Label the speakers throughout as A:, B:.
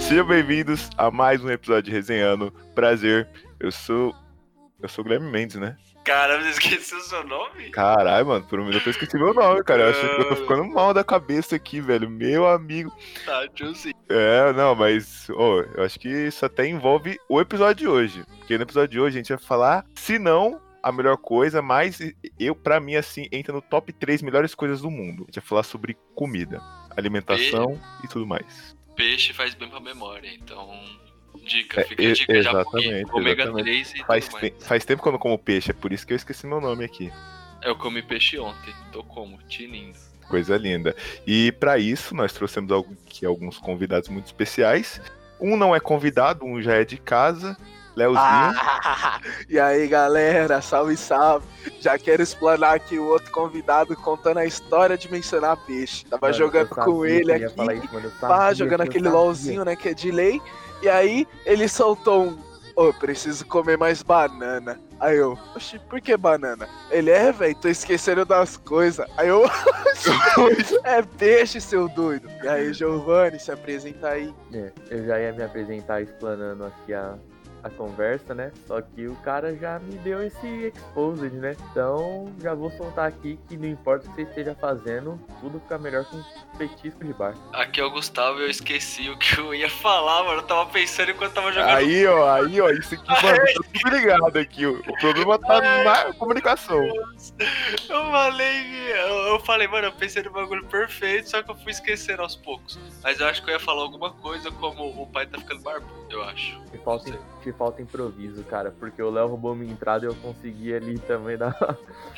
A: Sejam bem-vindos a mais um episódio de Resenhando. Prazer, eu sou. Eu sou o Guilherme Mendes, né?
B: Caramba, você esqueceu o seu nome?
A: Caralho, mano, por um minuto eu esqueci meu nome, cara. Eu acho que eu tô ficando mal da cabeça aqui, velho. Meu amigo.
B: Tá, Juicy.
A: É, não, mas, ô, eu acho que isso até envolve o episódio de hoje. Porque no episódio de hoje a gente vai falar, se não a melhor coisa, mas eu, pra mim, assim, entra no top 3 melhores coisas do mundo. A gente vai falar sobre comida, alimentação e tudo mais.
B: Peixe faz bem pra memória, então. Dica,
A: É,
B: fica a
A: e-
B: dica já
A: exatamente,
B: porque ômega
A: exatamente.
B: 3 e
A: Faz, te- faz tempo que eu não como peixe, é por isso que eu esqueci meu nome aqui.
B: Eu comi peixe ontem, tô como? Tinindo.
A: Coisa linda. E pra isso, nós trouxemos aqui alguns convidados muito especiais. Um não é convidado, um já é de casa. Leozinho.
C: Ah, e aí galera, salve, salve. Já quero explanar aqui o outro convidado contando a história de mencionar peixe. Tava
D: Mano,
C: jogando com
D: sabia
C: ele
D: que eu ia
C: aqui,
D: falar isso, mano, eu
C: pá,
D: sabia
C: jogando aquele
D: sabia.
C: LOLzinho, né, que é de lei. E aí ele soltou um. Ô, eu preciso comer mais banana. Aí eu, oxi, por que banana? Ele é, velho, tô esquecendo das coisas. Aí eu, é peixe, seu doido. E aí, Giovanni, se apresenta aí.
D: É, eu já ia me apresentar explanando aqui a, a conversa, né? Só que o cara já me deu esse exposed, né? Então já vou soltar aqui que não importa o que você esteja fazendo, tudo fica melhor com um petisco de bar.
B: Aqui é o Gustavo e eu esqueci o que eu ia falar, mano. Eu tava pensando enquanto tava jogando.
A: Aí, ó, aí, ó, isso aqui, mano, tá tudo ligado aqui. O problema tá na comunicação.
B: Eu falei, eu, eu falei, mano, eu pensei no bagulho perfeito, só que eu fui esquecendo aos poucos. Mas eu acho que eu ia falar alguma coisa como o pai tá ficando barbudo, eu acho.
D: Te falta,
B: Sei.
D: Falta improviso, cara, porque o Léo roubou minha entrada e eu consegui ali também dar.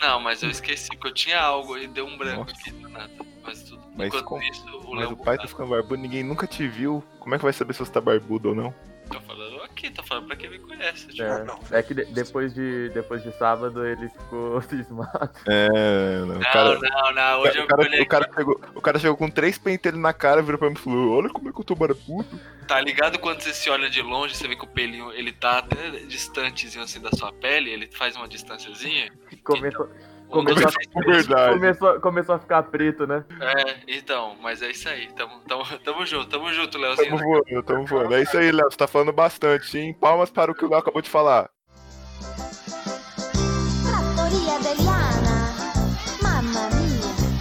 B: Não, mas eu esqueci, porque eu tinha algo e deu um branco
A: Nossa.
B: aqui do nada. Mas tudo.
A: Mas
B: Enquanto
A: como-
B: isso, o
A: Mas
B: Léo
A: o pai tá ficando barbudo, ninguém nunca te viu. Como é que vai saber se você tá barbudo ou não?
B: Tô falando aqui, tô falando pra quem me conhece. Tipo,
D: É,
C: não,
D: é que de- depois, de, depois de sábado ele ficou cismado.
A: É, não.
B: Não,
A: cara,
B: não, não. Hoje
A: o
B: eu
A: cara,
B: olhei
A: o, cara chegou, o cara chegou com três pentelhos na cara, virou pra mim e falou: Olha como é que eu tô barbudo.
B: Tá ligado quando você se olha de longe, você vê que o pelinho, ele tá até distantezinho assim da sua pele, ele faz uma distânciazinha?
D: Começou,
B: Um,
D: Começou a-
B: quatro.
A: Verdade.
D: começou, começou a ficar preto, né?
B: É, então, mas é isso aí. Tamo, tamo, tamo junto, tamo junto, Leozinho.
A: Tamo voando, tamo voando. É isso aí, Léo. Você tá falando bastante, hein? Palmas para o que o Léo acabou de falar.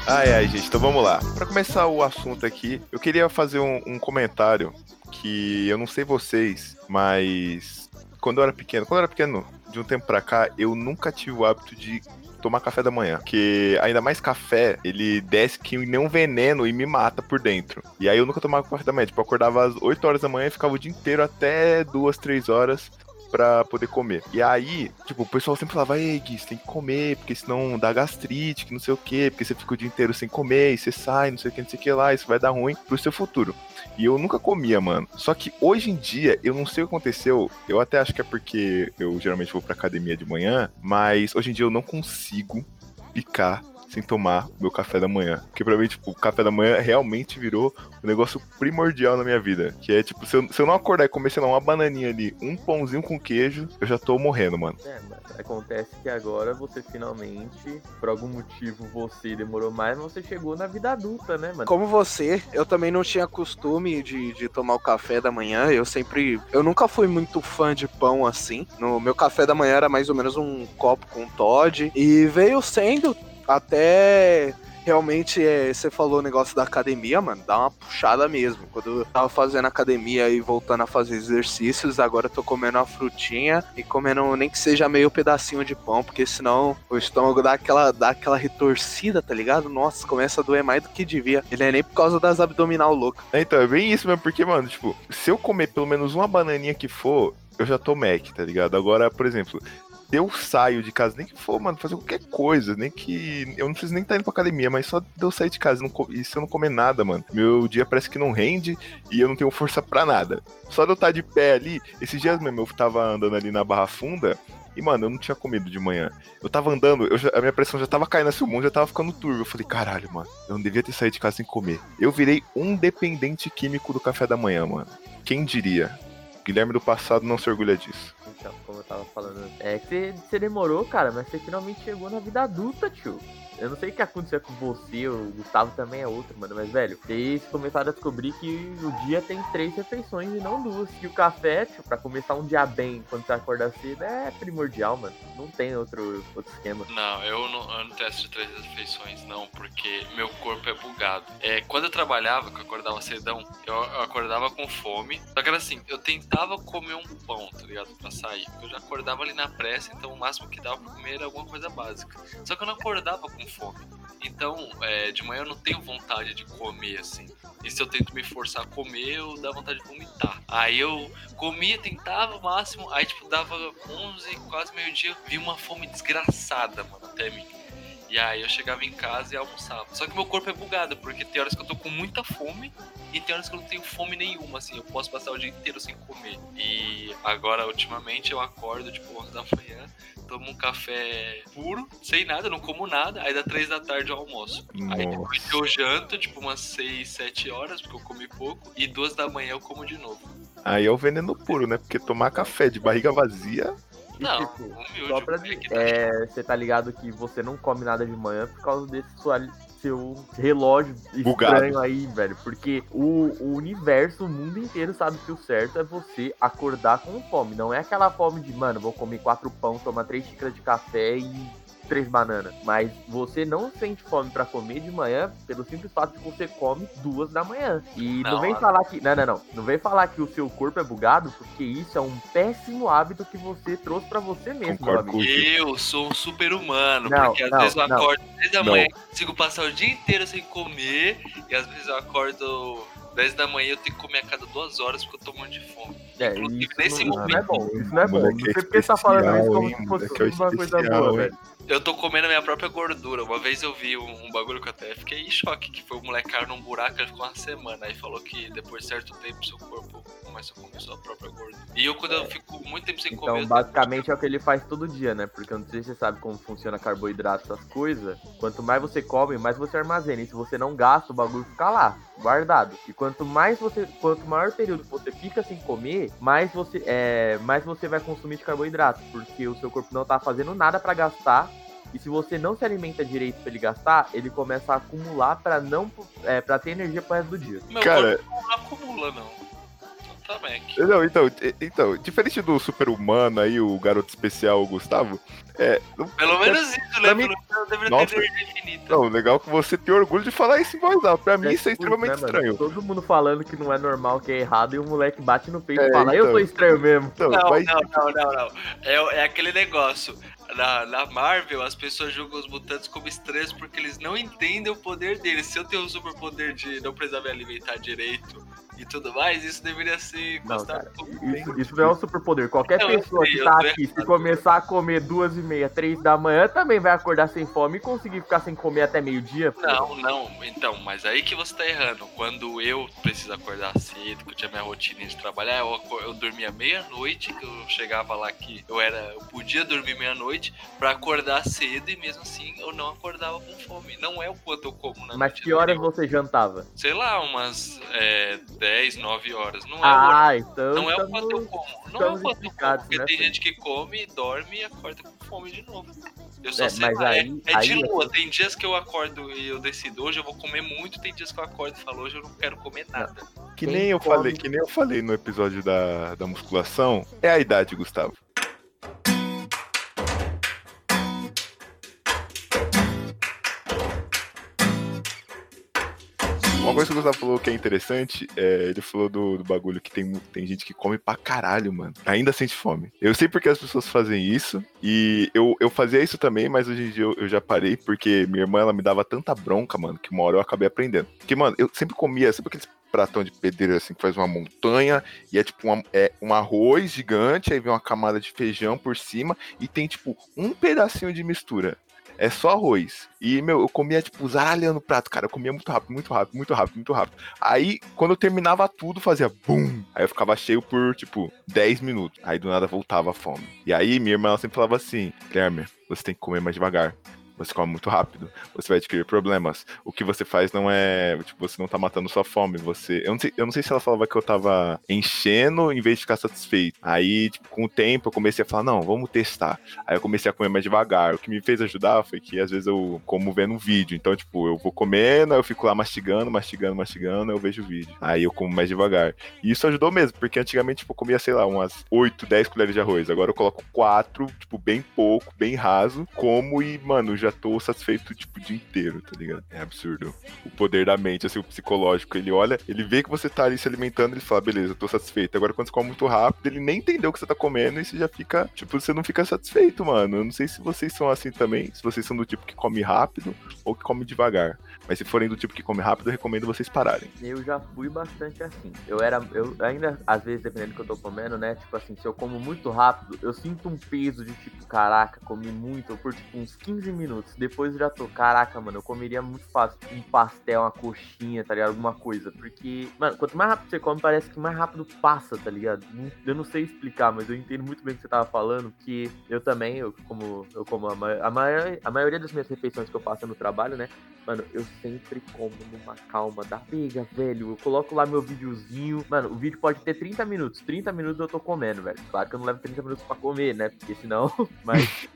A: Ai, ai, gente, então vamos lá. Pra começar o assunto aqui, eu queria fazer um, um comentário que eu não sei vocês, mas quando eu era pequeno, quando eu era pequeno, de um tempo pra cá, eu nunca tive o hábito de tomar café da manhã. Porque ainda mais café, ele desce que nem um veneno e me mata por dentro. E aí eu nunca tomava café da manhã. Tipo, eu acordava às 8 horas da manhã e ficava o dia inteiro até 2, 3 horas pra poder comer. E aí, tipo, o pessoal sempre falava, ei, Gui, você tem que comer, porque senão dá gastrite, que não sei o quê, porque você fica o dia inteiro sem comer, e você sai, não sei o que, não sei o que lá, isso vai dar ruim pro seu futuro. E eu nunca comia, mano. Só que hoje em dia, eu não sei o que aconteceu, eu até acho que é porque eu geralmente vou pra academia de manhã, mas hoje em dia eu não consigo ficar sem tomar meu café da manhã. Porque pra mim, tipo, o café da manhã realmente virou um negócio primordial na minha vida. Que é, tipo, se eu, se eu não acordar e comer, sei lá, uma bananinha ali, um pãozinho com queijo, eu já tô morrendo, mano.
D: É, mas acontece que agora você finalmente, por algum motivo você demorou mais, mas você chegou na vida adulta, né, mano?
C: Como você, eu também não tinha costume de, de tomar o café da manhã. Eu sempre. Eu nunca fui muito fã de pão assim. No meu café da manhã era mais ou menos um copo com Todd. E veio sendo até. Realmente, é, você falou o negócio da academia, mano, dá uma puxada mesmo. Quando eu tava fazendo academia e voltando a fazer exercícios, agora eu tô comendo uma frutinha e comendo nem que seja meio pedacinho de pão, porque senão o estômago dá aquela, dá aquela retorcida, tá ligado? Nossa, começa a doer mais do que devia. Ele é nem por causa das abdominal loucas.
A: Então, é bem isso mesmo, porque, mano, tipo, se eu comer pelo menos uma bananinha que for, eu já tô Mac, tá ligado? Agora, por exemplo, eu saio de casa, nem que for, mano, fazer qualquer coisa, nem que. Eu não preciso nem estar indo pra academia, mas só de eu sair de casa e, não e se eu não comer nada, mano, meu dia parece que não rende e eu não tenho força pra nada. Só de eu estar de pé ali, esses dias mesmo eu tava andando ali na Barra Funda. E, mano, eu não tinha comido de manhã. Eu tava andando, eu já- a minha pressão já tava caindo assim, o mundo já tava ficando turvo. Eu falei, caralho, mano, eu não devia ter saído de casa sem comer. Eu virei um dependente químico do café da manhã, mano. Quem diria? Guilherme do passado não se orgulha disso.
D: Então, como eu tava falando. É que você, demorou, cara, mas você finalmente chegou na vida adulta, tio. Eu não sei o que aconteceu com você, o Gustavo também é outro, mano. Mas, velho, vocês começaram a descobrir que o dia tem três refeições e não duas. E o café, tipo, pra começar um dia bem quando você acorda cedo, é primordial, mano. Não tem outro, outro esquema.
B: Não, eu não, eu não testo três refeições, não, porque meu corpo é bugado. É, quando eu trabalhava, que eu acordava cedão, eu, eu acordava com fome. Só que era assim, eu tentava comer um pão, tá ligado? Pra sair. Eu já acordava ali na pressa, então o máximo que dava pra comer era alguma coisa básica. Só que eu não acordava com fome. Então, é, de manhã eu não tenho vontade de comer, assim. E se eu tento me forçar a comer, eu dá vontade de vomitar. Aí eu comia, tentava o máximo, aí tipo, dava 11, quase meio-dia, vi uma fome desgraçada, mano, até mim. E aí eu chegava em casa e almoçava. Só que meu corpo é bugado, porque tem horas que eu tô com muita fome e tem horas que eu não tenho fome nenhuma, assim. Eu posso passar o dia inteiro sem comer. E agora, ultimamente, eu acordo, tipo, 11 da manhã, tomo um café puro, sem nada, não como nada. Aí dá 3 da tarde eu almoço. Aí depois eu janto, tipo, umas 6, 7 horas, porque eu comi pouco. E 2 da manhã eu como de novo.
A: Aí é o veneno puro, né? Porque tomar café de barriga vazia.
D: E,
B: Não,
D: tipo,
B: humilde,
D: só pra
B: moleque, tá
D: é, você tá ligado que você não come nada de manhã por causa desse sua, seu relógio
A: Bugado.
D: estranho aí, velho. Porque o, o universo, o mundo inteiro sabe que o certo é você acordar com fome. Não é aquela fome de, mano, vou comer quatro pão, tomar três xícaras de café e três bananas. Mas você não sente fome pra comer de manhã pelo simples fato de você come duas da manhã. E não,
B: Não,
D: vem falar que. Não, não, não. Não vem falar que o seu corpo é bugado, porque isso é um péssimo hábito que você trouxe pra você mesmo, meu amigo.
B: Eu sou um super humano,
D: Não,
B: porque às
D: não,
B: vezes eu
D: não.
B: acordo 10 da manhã consigo passar o dia inteiro sem comer, e às vezes eu acordo 10 da manhã e eu tenho que comer a cada duas horas porque eu tô morrendo de fome.
D: É,
B: Inclusive,
D: isso
B: nesse
D: não, não é
B: momento-
D: bom. Isso não é bom. Não
A: é
D: sei porque você tá falando isso como se fosse
A: é
D: uma coisa boa, velho.
B: Eu tô comendo a minha própria gordura. Uma vez eu vi um, um bagulho que eu até fiquei em choque, que foi o moleque caiu num buraco, ele ficou uma semana. Aí falou que depois de certo tempo seu corpo começa a comer sua própria gordura. E eu, quando eu fico muito tempo sem comer.
D: Então,
B: eu
D: basicamente é o que ele faz todo dia, né? Porque eu não sei se você sabe como funciona carboidrato, essas coisas. Quanto mais você come, mais você armazena. E se você não gasta, o bagulho fica lá, guardado. E quanto mais você, quanto maior período você fica sem comer, mais você, é, mais você vai consumir de carboidrato, porque o seu corpo não tá fazendo nada pra gastar. E se você não se alimenta direito pra ele gastar, ele começa a acumular pra não, é, para ter energia pro resto do dia.
B: Meu
A: Cara,
B: corpo não acumula, não. Mac.
A: não, então, então, diferente do super-humano aí, o garoto especial, o Gustavo, é. não-
B: Pelo menos isso, né?
A: mim-
B: Pelo menos eu deveria
A: Nossa.
B: ter energia infinita.
A: Não, legal que você tem orgulho de falar isso em voz alta. Pra mim, isso é
D: tipo
A: extremamente
D: né, mano?
A: estranho.
D: Todo mundo falando que não é normal, que é errado, e o moleque bate no peito
A: É,
D: e fala, eu
A: então.
D: sou estranho mesmo.
A: Então,
B: Não,
A: mas,
B: não, não, não, não. É, é aquele negócio. Na, na Marvel, as pessoas julgam os mutantes como estranhos porque eles não entendem o poder deles. Se eu tenho o superpoder de não precisar me alimentar direito e tudo mais, isso deveria ser
D: Não,
B: como.
D: Isso, isso não é um superpoder. Qualquer
B: Não,
D: pessoa
B: sei,
D: que tá aqui, se começar a comer duas e meia, três da manhã, também vai acordar sem fome e conseguir ficar sem comer até meio-dia.
B: Não, não. Então, mas aí que você tá errando. Quando eu preciso acordar cedo, que eu tinha minha rotina de trabalhar, eu, eu dormia meia-noite, que eu chegava lá que eu era. Eu podia dormir meia-noite pra acordar cedo e mesmo assim eu não acordava com fome. Não é o quanto eu como na
D: Mas que horas você jantava?
B: Sei lá, umas é, 10, 9 horas. Não é o.
D: Ah, então.
B: Não é o quanto eu como. Não é o quanto eu como. Porque
D: né,
B: tem gente que come, dorme e acorda com fome de novo. Eu só
D: É,
B: sei
D: mas
B: lá, é-
D: aí-
B: é, de
D: aí é
B: lua. Tem dias que eu acordo e eu decido, hoje eu vou comer muito. Tem dias que eu acordo e falo, hoje eu não quero comer nada.
A: que
D: quem
A: nem eu
D: come-
A: falei, que nem eu falei no episódio da, da musculação, é a idade, Gustavo. Uma coisa que o Gustavo falou que é interessante, é, ele falou do, do bagulho que tem, tem gente que come pra caralho, mano. Ainda sente fome. Eu sei porque as pessoas fazem isso, e eu, eu fazia isso também, mas hoje em dia eu, eu já parei, porque minha irmã, ela me dava tanta bronca, mano, que uma hora eu acabei aprendendo. Porque, mano, eu sempre comia, sempre aqueles pratão de pedreiro assim, que faz uma montanha, e é tipo uma- é, um arroz gigante, aí vem uma camada de feijão por cima, e tem tipo um pedacinho de mistura. É só arroz. E, meu, eu comia, tipo, zaralhando o prato, cara. Eu comia muito rápido, muito rápido, muito rápido, muito rápido. Aí, quando eu terminava tudo, fazia bum. Aí eu ficava cheio por, tipo, 10 minutos. Aí do nada voltava a fome. E aí, minha irmã sempre falava assim: Guilherme, você tem que comer mais devagar. Você come muito rápido, você vai adquirir problemas. O que você faz não é. Tipo, você não tá matando sua fome. Você. Eu não sei, eu não sei se ela falava que eu tava enchendo em vez de ficar satisfeito. Aí, tipo, com o tempo, eu comecei a falar, não, vamos testar. Aí eu comecei a comer mais devagar. O que me fez ajudar foi que às vezes eu como vendo um vídeo. Então, tipo, eu vou comendo, eu fico lá mastigando, mastigando, mastigando, eu vejo o vídeo. Aí eu como mais devagar. E isso ajudou mesmo, porque antigamente, tipo, eu comia, sei lá, umas 8, 10 colheres de arroz. Agora eu coloco 4, tipo, bem pouco, bem raso, como e, mano, já tô satisfeito, tipo, o dia inteiro, tá ligado? É absurdo. O poder da mente, assim, o psicológico. Ele olha, ele vê que você tá ali se alimentando, ele fala, beleza, tô satisfeito. Agora, quando você come muito rápido, ele nem entendeu o que você tá comendo e você já fica, tipo, você não fica satisfeito, mano. Eu não sei se vocês são assim também, se vocês são do tipo que come rápido ou que come devagar. Mas se forem do tipo que come rápido, eu recomendo vocês pararem.
D: Eu já fui bastante assim. Eu era. Eu ainda, às vezes, dependendo do que eu tô comendo, né? Tipo assim, se eu como muito rápido, eu sinto um peso de tipo, caraca, comi muito por tipo uns 15 minutos. Depois eu já tô, caraca, mano, eu comeria muito fácil um pastel, uma coxinha, tá ligado? Alguma coisa. Porque, mano, quanto mais rápido você come, parece que mais rápido passa, tá ligado? Eu não sei explicar, mas eu entendo muito bem o que você tava falando. Que eu também, eu como, eu como a, ma- a, maior, a maioria das minhas refeições que eu faço no trabalho, né? Mano, eu sempre como numa calma da pega, velho. Eu coloco lá meu videozinho. Mano, o vídeo pode ter 30 minutos. 30 minutos eu tô comendo, velho. Claro que eu não levo 30 minutos pra comer, né? Porque senão. Mas.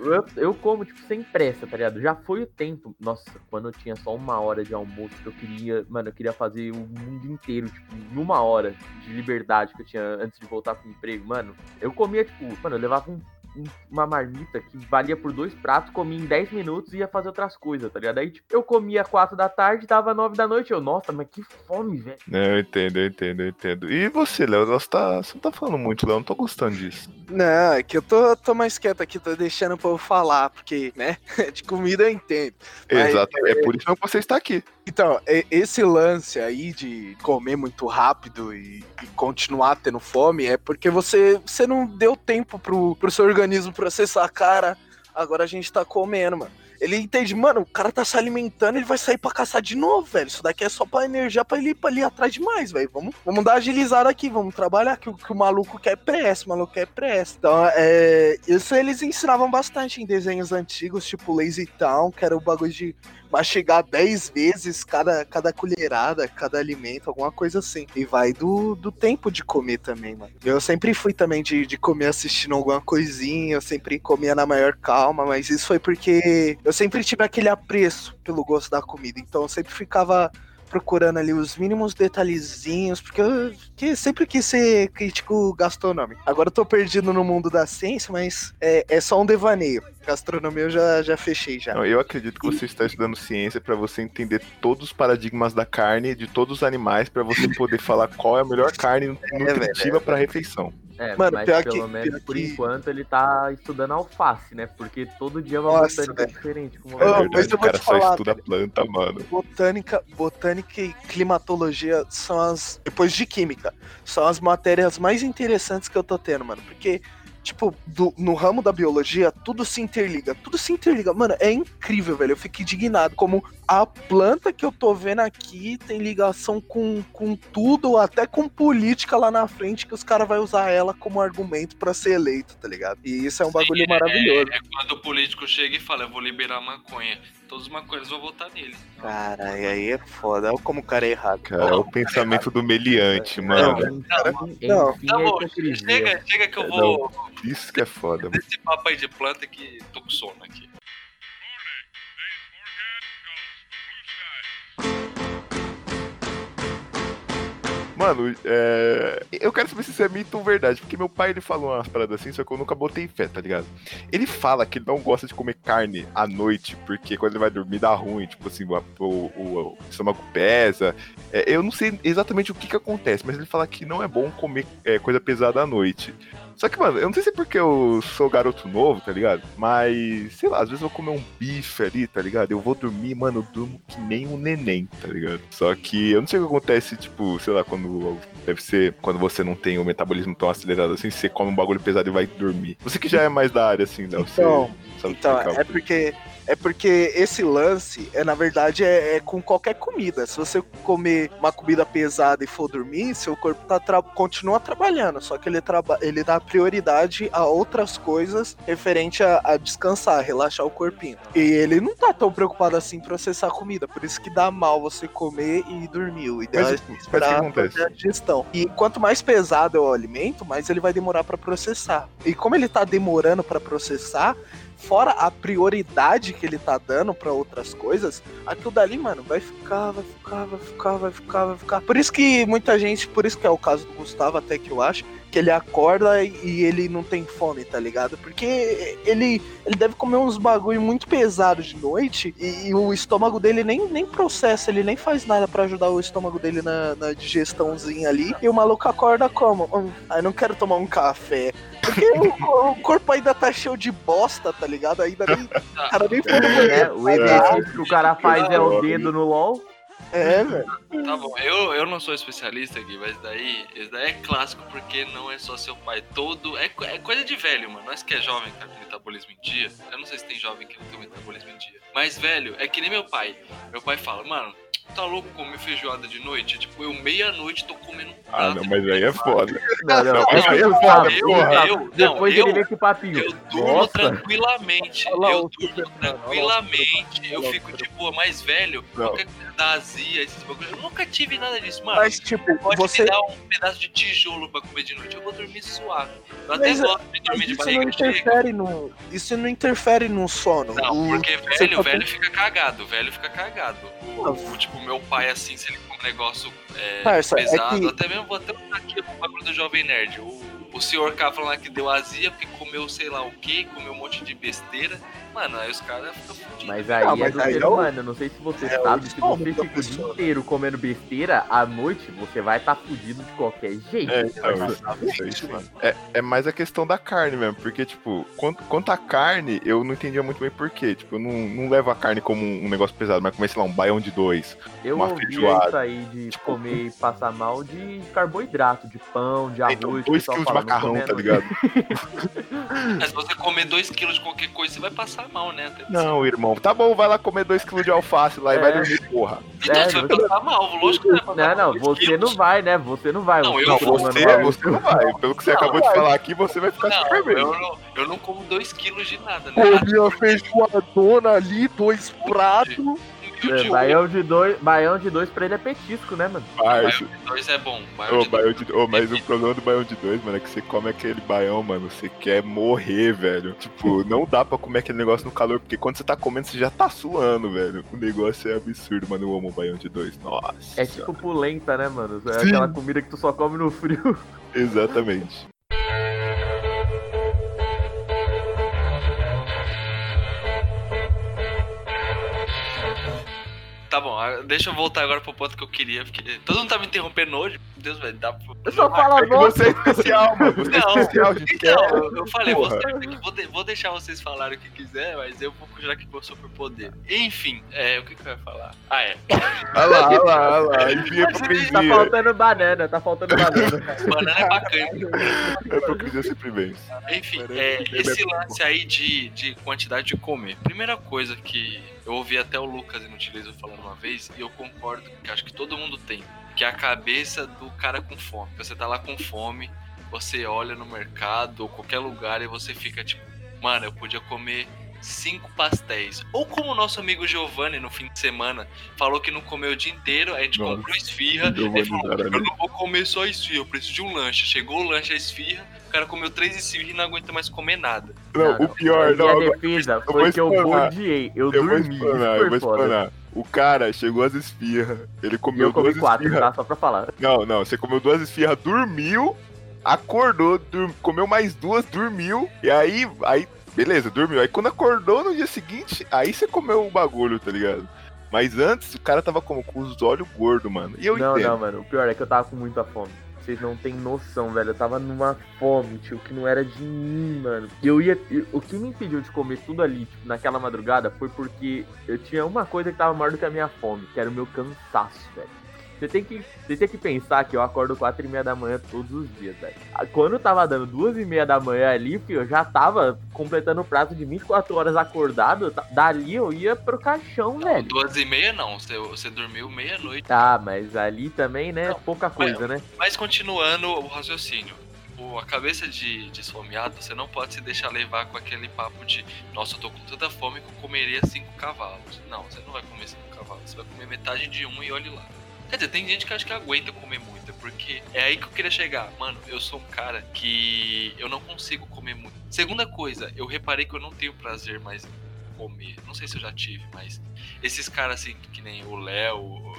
D: eu, eu como, tipo, sem pressa, tá ligado? Já foi o tempo. Nossa, quando eu tinha só uma hora de almoço, que eu queria. Mano, eu queria fazer o mundo inteiro, tipo, numa hora de liberdade que eu tinha antes de voltar pro emprego. Mano, eu comia, tipo, mano, eu levava um- uma marmita que valia por dois pratos, comia em 10 minutos e ia fazer outras coisas, tá ligado? Aí, tipo, eu comia 4 da tarde, dava 9 da noite. Eu, nossa, mas que fome, velho.
A: Eu entendo, eu entendo, eu entendo. E você, Léo? Você, tá, você não tá falando muito, Léo. eu Não tô gostando disso.
C: Não, é que eu tô, tô mais quieto aqui, tô deixando o povo falar, porque, né, de comida eu entendo. Mas,
A: Exato. É por isso que você está aqui.
C: Então, esse lance aí de comer muito rápido e, continuar tendo fome é porque você, você não deu tempo pro, pro seu organismo processar. Cara, agora a gente tá comendo, mano. Ele entende, mano, o cara tá se alimentando, ele vai sair pra caçar de novo, velho. Isso daqui é só pra energia pra ele ir pra ali atrás demais, velho. Vamos, vamos dar agilizada aqui, vamos trabalhar, que, que o maluco quer pressa, o maluco quer pressa. Então, é. Isso eles ensinavam bastante em desenhos antigos, tipo Lazy Town, que era o bagulho de mastigar 10 vezes cada, cada colherada, cada alimento, alguma coisa assim. E vai do, do tempo de comer também, mano. Eu sempre fui também de, de comer assistindo alguma coisinha, eu sempre comia na maior calma, mas isso foi porque eu sempre tive aquele apreço pelo gosto da comida, então eu sempre ficava procurando ali os mínimos detalhezinhos, porque eu que sempre quis ser crítico gastronômico. Agora eu tô perdido no mundo da ciência, mas é, é só um devaneio. Gastronomia eu já, já fechei já.
A: Não, eu acredito que você está estudando ciência pra você entender todos os paradigmas da carne, de todos os animais, pra você poder falar qual é a melhor carne nutritiva pra refeição.
D: É,
C: Mano,
D: mas
C: pior
D: pelo
C: que-
D: menos por
C: que-
D: enquanto ele tá estudando alface, né? Porque todo dia é uma
C: Nossa,
D: botânica
C: velho.
D: diferente. Com
A: É verdade,
C: mas eu
A: o
C: vou
A: cara
C: te
A: só
C: falar,
A: estuda planta, mano.
C: Botânica, botânica e climatologia são as. Depois de química, são as matérias mais interessantes que eu tô tendo, mano. Porque, tipo, do- no ramo da biologia, tudo se interliga. Tudo se interliga. Mano, é incrível, velho. Eu fico indignado. Como a planta que eu tô vendo aqui tem ligação com, com tudo, até com política lá na frente, que os caras vão usar ela como argumento pra ser eleito, tá ligado? E isso é um bagulho
B: Sim,
C: maravilhoso.
B: É, é quando o político chega e fala, eu vou liberar maconha. Todos os maconheiros vão votar nele.
C: Cara, e aí é foda. Olha como o cara é errado.
A: Cara, é o pensamento do meliante, mano.
D: Enfim,
C: não.
D: enfim,
B: Tá
D: é
B: chega, chega que eu vou
A: Isso que é foda, mano.
B: nesse papo aí de planta que tô com sono aqui.
A: Mano, é... eu quero saber se isso é mito ou verdade, porque meu pai ele falou umas paradas assim, só que eu nunca botei fé, tá ligado? Ele fala que ele não gosta de comer carne à noite, porque quando ele vai dormir dá ruim, tipo assim, o, o, o estômago pesa. É, eu não sei exatamente o que que acontece, mas ele fala que não é bom comer é, coisa pesada à noite. Só que, mano, eu não sei se é porque eu sou garoto novo, tá ligado? Mas, sei lá, às vezes eu vou comer um bife ali, tá ligado? Eu vou dormir, mano, eu durmo que nem um neném, tá ligado? Só que eu não sei o que acontece, tipo, sei lá, quando. Deve ser quando você não tem o metabolismo tão acelerado assim, você come um bagulho pesado e vai dormir. Você que já é mais da área, assim, Léo,
C: Então,
A: você sabe
C: Então,
A: explicar
C: é porque é porque esse lance é, na verdade, é, é com qualquer comida. Se você comer uma comida pesada e for dormir, seu corpo tá tra- continua trabalhando, só que ele, traba ele dá prioridade a outras coisas referente a, a descansar, relaxar o corpinho. E ele não tá tão preocupado assim em processar comida, por isso que dá mal você comer e dormir. O ideal
A: Mas,
C: é
A: mas
C: esperar fazer a digestão. E quanto mais pesado é o alimento, mais ele vai demorar pra processar. E como ele tá demorando pra processar, fora a prioridade que ele tá dando pra outras coisas, aquilo dali, mano, vai ficar, vai ficar, vai ficar, vai ficar, vai ficar. Por isso que muita gente, por isso que é o caso do Gustavo, até que eu acho, que ele acorda e- ele não tem fome, tá ligado? Porque ele, ele deve comer uns bagulho muito pesado de noite e, e o estômago dele nem, nem processa, ele nem faz nada pra ajudar o estômago dele na, na digestãozinha ali. E o maluco acorda como? Hum, ai, não quero tomar um café. Porque o, o corpo ainda tá cheio de bosta, tá ligado? Ainda nem, o cara nem foi no
D: É,
C: banheiro.
D: o exercício que o cara faz é o dedo no LOL.
C: É, velho.
B: Tá bom, eu, eu não sou especialista aqui, mas daí, isso daí é clássico porque não é só seu pai. Todo. É, é coisa de velho, mano. Nós que é jovem que tá com metabolismo em dia. Eu não sei se tem jovem que não tem metabolismo em dia. Mas, velho, é que nem meu pai. Meu pai fala, mano, tá louco comer feijoada de noite? Tipo, eu meia-noite tô comendo um prato.
A: Ah, não, mas aí é foda.
D: Não, não,
A: Não,
D: é
A: aí é foda,
B: eu,
A: porra.
B: eu, não,
D: Depois
B: eu,
D: ele vem com o papinho.
B: Eu durmo
D: Nossa.
B: tranquilamente. Eu durmo tranquilamente. Eu fico de boa, mais velho.
A: Não.
B: Qualquer coisa da azia, esses bagulho. Eu nunca tive nada disso, mano.
C: Mas, tipo,
B: Pode
C: você.
B: me dar um pedaço de tijolo pra comer de noite. Eu vou dormir suave. Eu
C: Mas,
B: até gosto de dormir de
C: isso não
B: barriga cheia.
C: interfere no. Isso não interfere no sono.
B: Não,
C: O-
B: porque
C: você
B: velho,
C: tá
B: velho fica cagado, o velho fica cagado. O, o, tipo, meu pai, assim, se ele come um negócio é,
C: Parça, é
B: pesado,
C: que-
B: até mesmo vou até botar aqui o bagulho do Jovem Nerd. O, o senhor K falando que deu azia porque comeu sei lá o que, comeu um monte de besteira. Mano, aí os caras ficam fodidos.
D: Mas aí
C: Não,
D: é
C: mas
D: do
C: aí
D: ser
C: é
D: humano. Eu não sei se você
C: é o
D: sabe, se você fica o dia
C: pessoa.
D: inteiro comendo besteira, à noite você vai estar fudido de qualquer jeito.
A: É, então, isso, mano. É, é mais a questão da carne mesmo, porque, tipo, quanto, quanto a carne, eu não entendia muito bem por quê. Tipo, eu não, não levo a carne como um, negócio pesado, mas comer, sei lá, um baião de dois.
D: Eu
A: uma
D: ouvi
A: feijoada.
D: isso aí de
A: Tipo-
D: comer e passar mal de carboidrato, de pão, de arroz.
A: Então,
D: que o
A: dois
D: pessoal
A: quilos de macarrão, tá ligado?
B: Mas se você comer 2kg de qualquer coisa, você vai passar mal, né? Até-
A: Não, irmão. Tá bom, vai lá comer dois quilos de alface lá e
D: É.
A: vai dormir, porra.
B: Então
D: É,
B: você vai
D: você-
B: passar mal, lógico que você vai passar
D: Não,
B: mal.
D: não,
B: 2
D: você
B: quilos.
D: não vai, né? Você não vai.
B: Não, eu
A: Não,
B: vou,
A: você,
D: mano,
A: você não vai. Pelo que você acabou de falar aqui, você vai ficar super
B: Não,
A: bem.
B: eu não, eu não como 2kg de nada, né?
C: Comi a feijoadona ali, dois pratos.
D: É, baião de dois, baião de dois pra ele é petisco, né, mano?
B: Baião de dois é bom. Baião
A: Ô,
B: de
A: baião
B: dois.
A: de... ô, mas o problema do baião de dois, mano, é que você come aquele baião, mano, você quer morrer, velho. Tipo, não dá pra comer aquele negócio no calor, porque quando você tá comendo, você já tá suando, velho. O negócio é absurdo, mano. Eu amo baião de dois. Nossa.
D: É tipo pulenta, né, mano? É
A: Sim.
D: aquela comida que tu só come no frio.
A: Exatamente.
B: Tá bom, ah, deixa eu voltar agora pro ponto que eu queria, porque todo mundo tá me interrompendo hoje. Meu Deus, velho, dá pra.
D: Eu só falo
A: É
D: nossa.
A: você é especial, mano. Você é
B: Não.
A: especial, a gente quer.
B: Não, eu, eu falei, vou, vou, de- vou deixar vocês falarem o que quiser, mas eu vou jurar que eu sou superpoder. Enfim, é, o que, que eu ia falar? Ah, é.
A: Olha lá, olha lá, olha lá. Hipocrisia.
D: Tá faltando banana, tá faltando banana.
B: Banana é bacana.
A: A hipocrisia sempre vence.
B: Enfim, é, esse lance aí de, de quantidade de comer. Primeira coisa que eu ouvi até o Lucas Inutilizo falando uma vez, e eu concordo, que acho que todo mundo tem, que é a cabeça do cara com fome. Você tá lá com fome, você olha no mercado ou qualquer lugar e você fica tipo, mano, eu podia comer cinco pastéis. Ou como o nosso amigo Giovanni no fim de semana falou que não comeu o dia inteiro, a gente
A: Nossa,
B: comprou esfirra, ele falou, eu não vou comer só esfirra, eu preciso de um lanche. Chegou o lanche, a esfirra, o cara comeu três esfirras e não aguenta mais comer nada.
A: Não, o pior,
D: A
A: não,
D: minha
A: agora
D: defesa
A: vou
D: foi que eu
A: explanar.
D: odiei. Eu,
A: eu vou
D: dormi.
A: explanar,
D: isso
A: eu vou explanar. O cara chegou às esfirras, ele comeu
D: eu comi
A: duas
D: quatro,
A: esfirras.
D: tá? Só pra falar.
A: Não, não, você comeu duas esfirras, dormiu, acordou, dur- comeu mais duas, dormiu, e aí, aí, beleza, dormiu. Aí quando acordou no dia seguinte, aí você comeu o bagulho, tá ligado? Mas antes, o cara tava como, com os olhos gordos, mano. E eu
D: não,
A: entendo.
D: não, mano. O pior é que eu tava com muita fome. Vocês não têm noção, velho. Eu tava numa fome, tio, que não era de mim, mano. E eu ia. eu- O que me impediu de comer tudo ali, tipo, naquela madrugada, foi porque eu tinha uma coisa que tava maior do que a minha fome, que era o meu cansaço, velho. Você tem que, você tem que pensar que eu acordo 4 e meia da manhã todos os dias, velho. Ah, Quando tava dando duas e meia da manhã ali, filho, eu já tava completando o prazo de 24 horas acordado. tá- Dali eu ia pro caixão, velho.
B: Duas e meia não, você, você dormiu meia-noite.
D: Tá, mas ali também, né?
B: Não,
D: pouca coisa, né?
B: Mas continuando o raciocínio. A cabeça de, de esfomeado, você não pode se deixar levar com aquele papo de nossa, eu tô com tanta fome que eu comeria cinco cavalos. Não, você não vai comer cinco cavalos, você vai comer metade de um e olhe lá. Quer dizer, tem gente que acha que aguenta comer muita, porque é aí que eu queria chegar. Mano, eu sou um cara que eu não consigo comer muito. Segunda coisa, eu reparei que eu não tenho prazer mais em comer. Não sei se eu já tive, mas esses caras assim, que nem o Léo,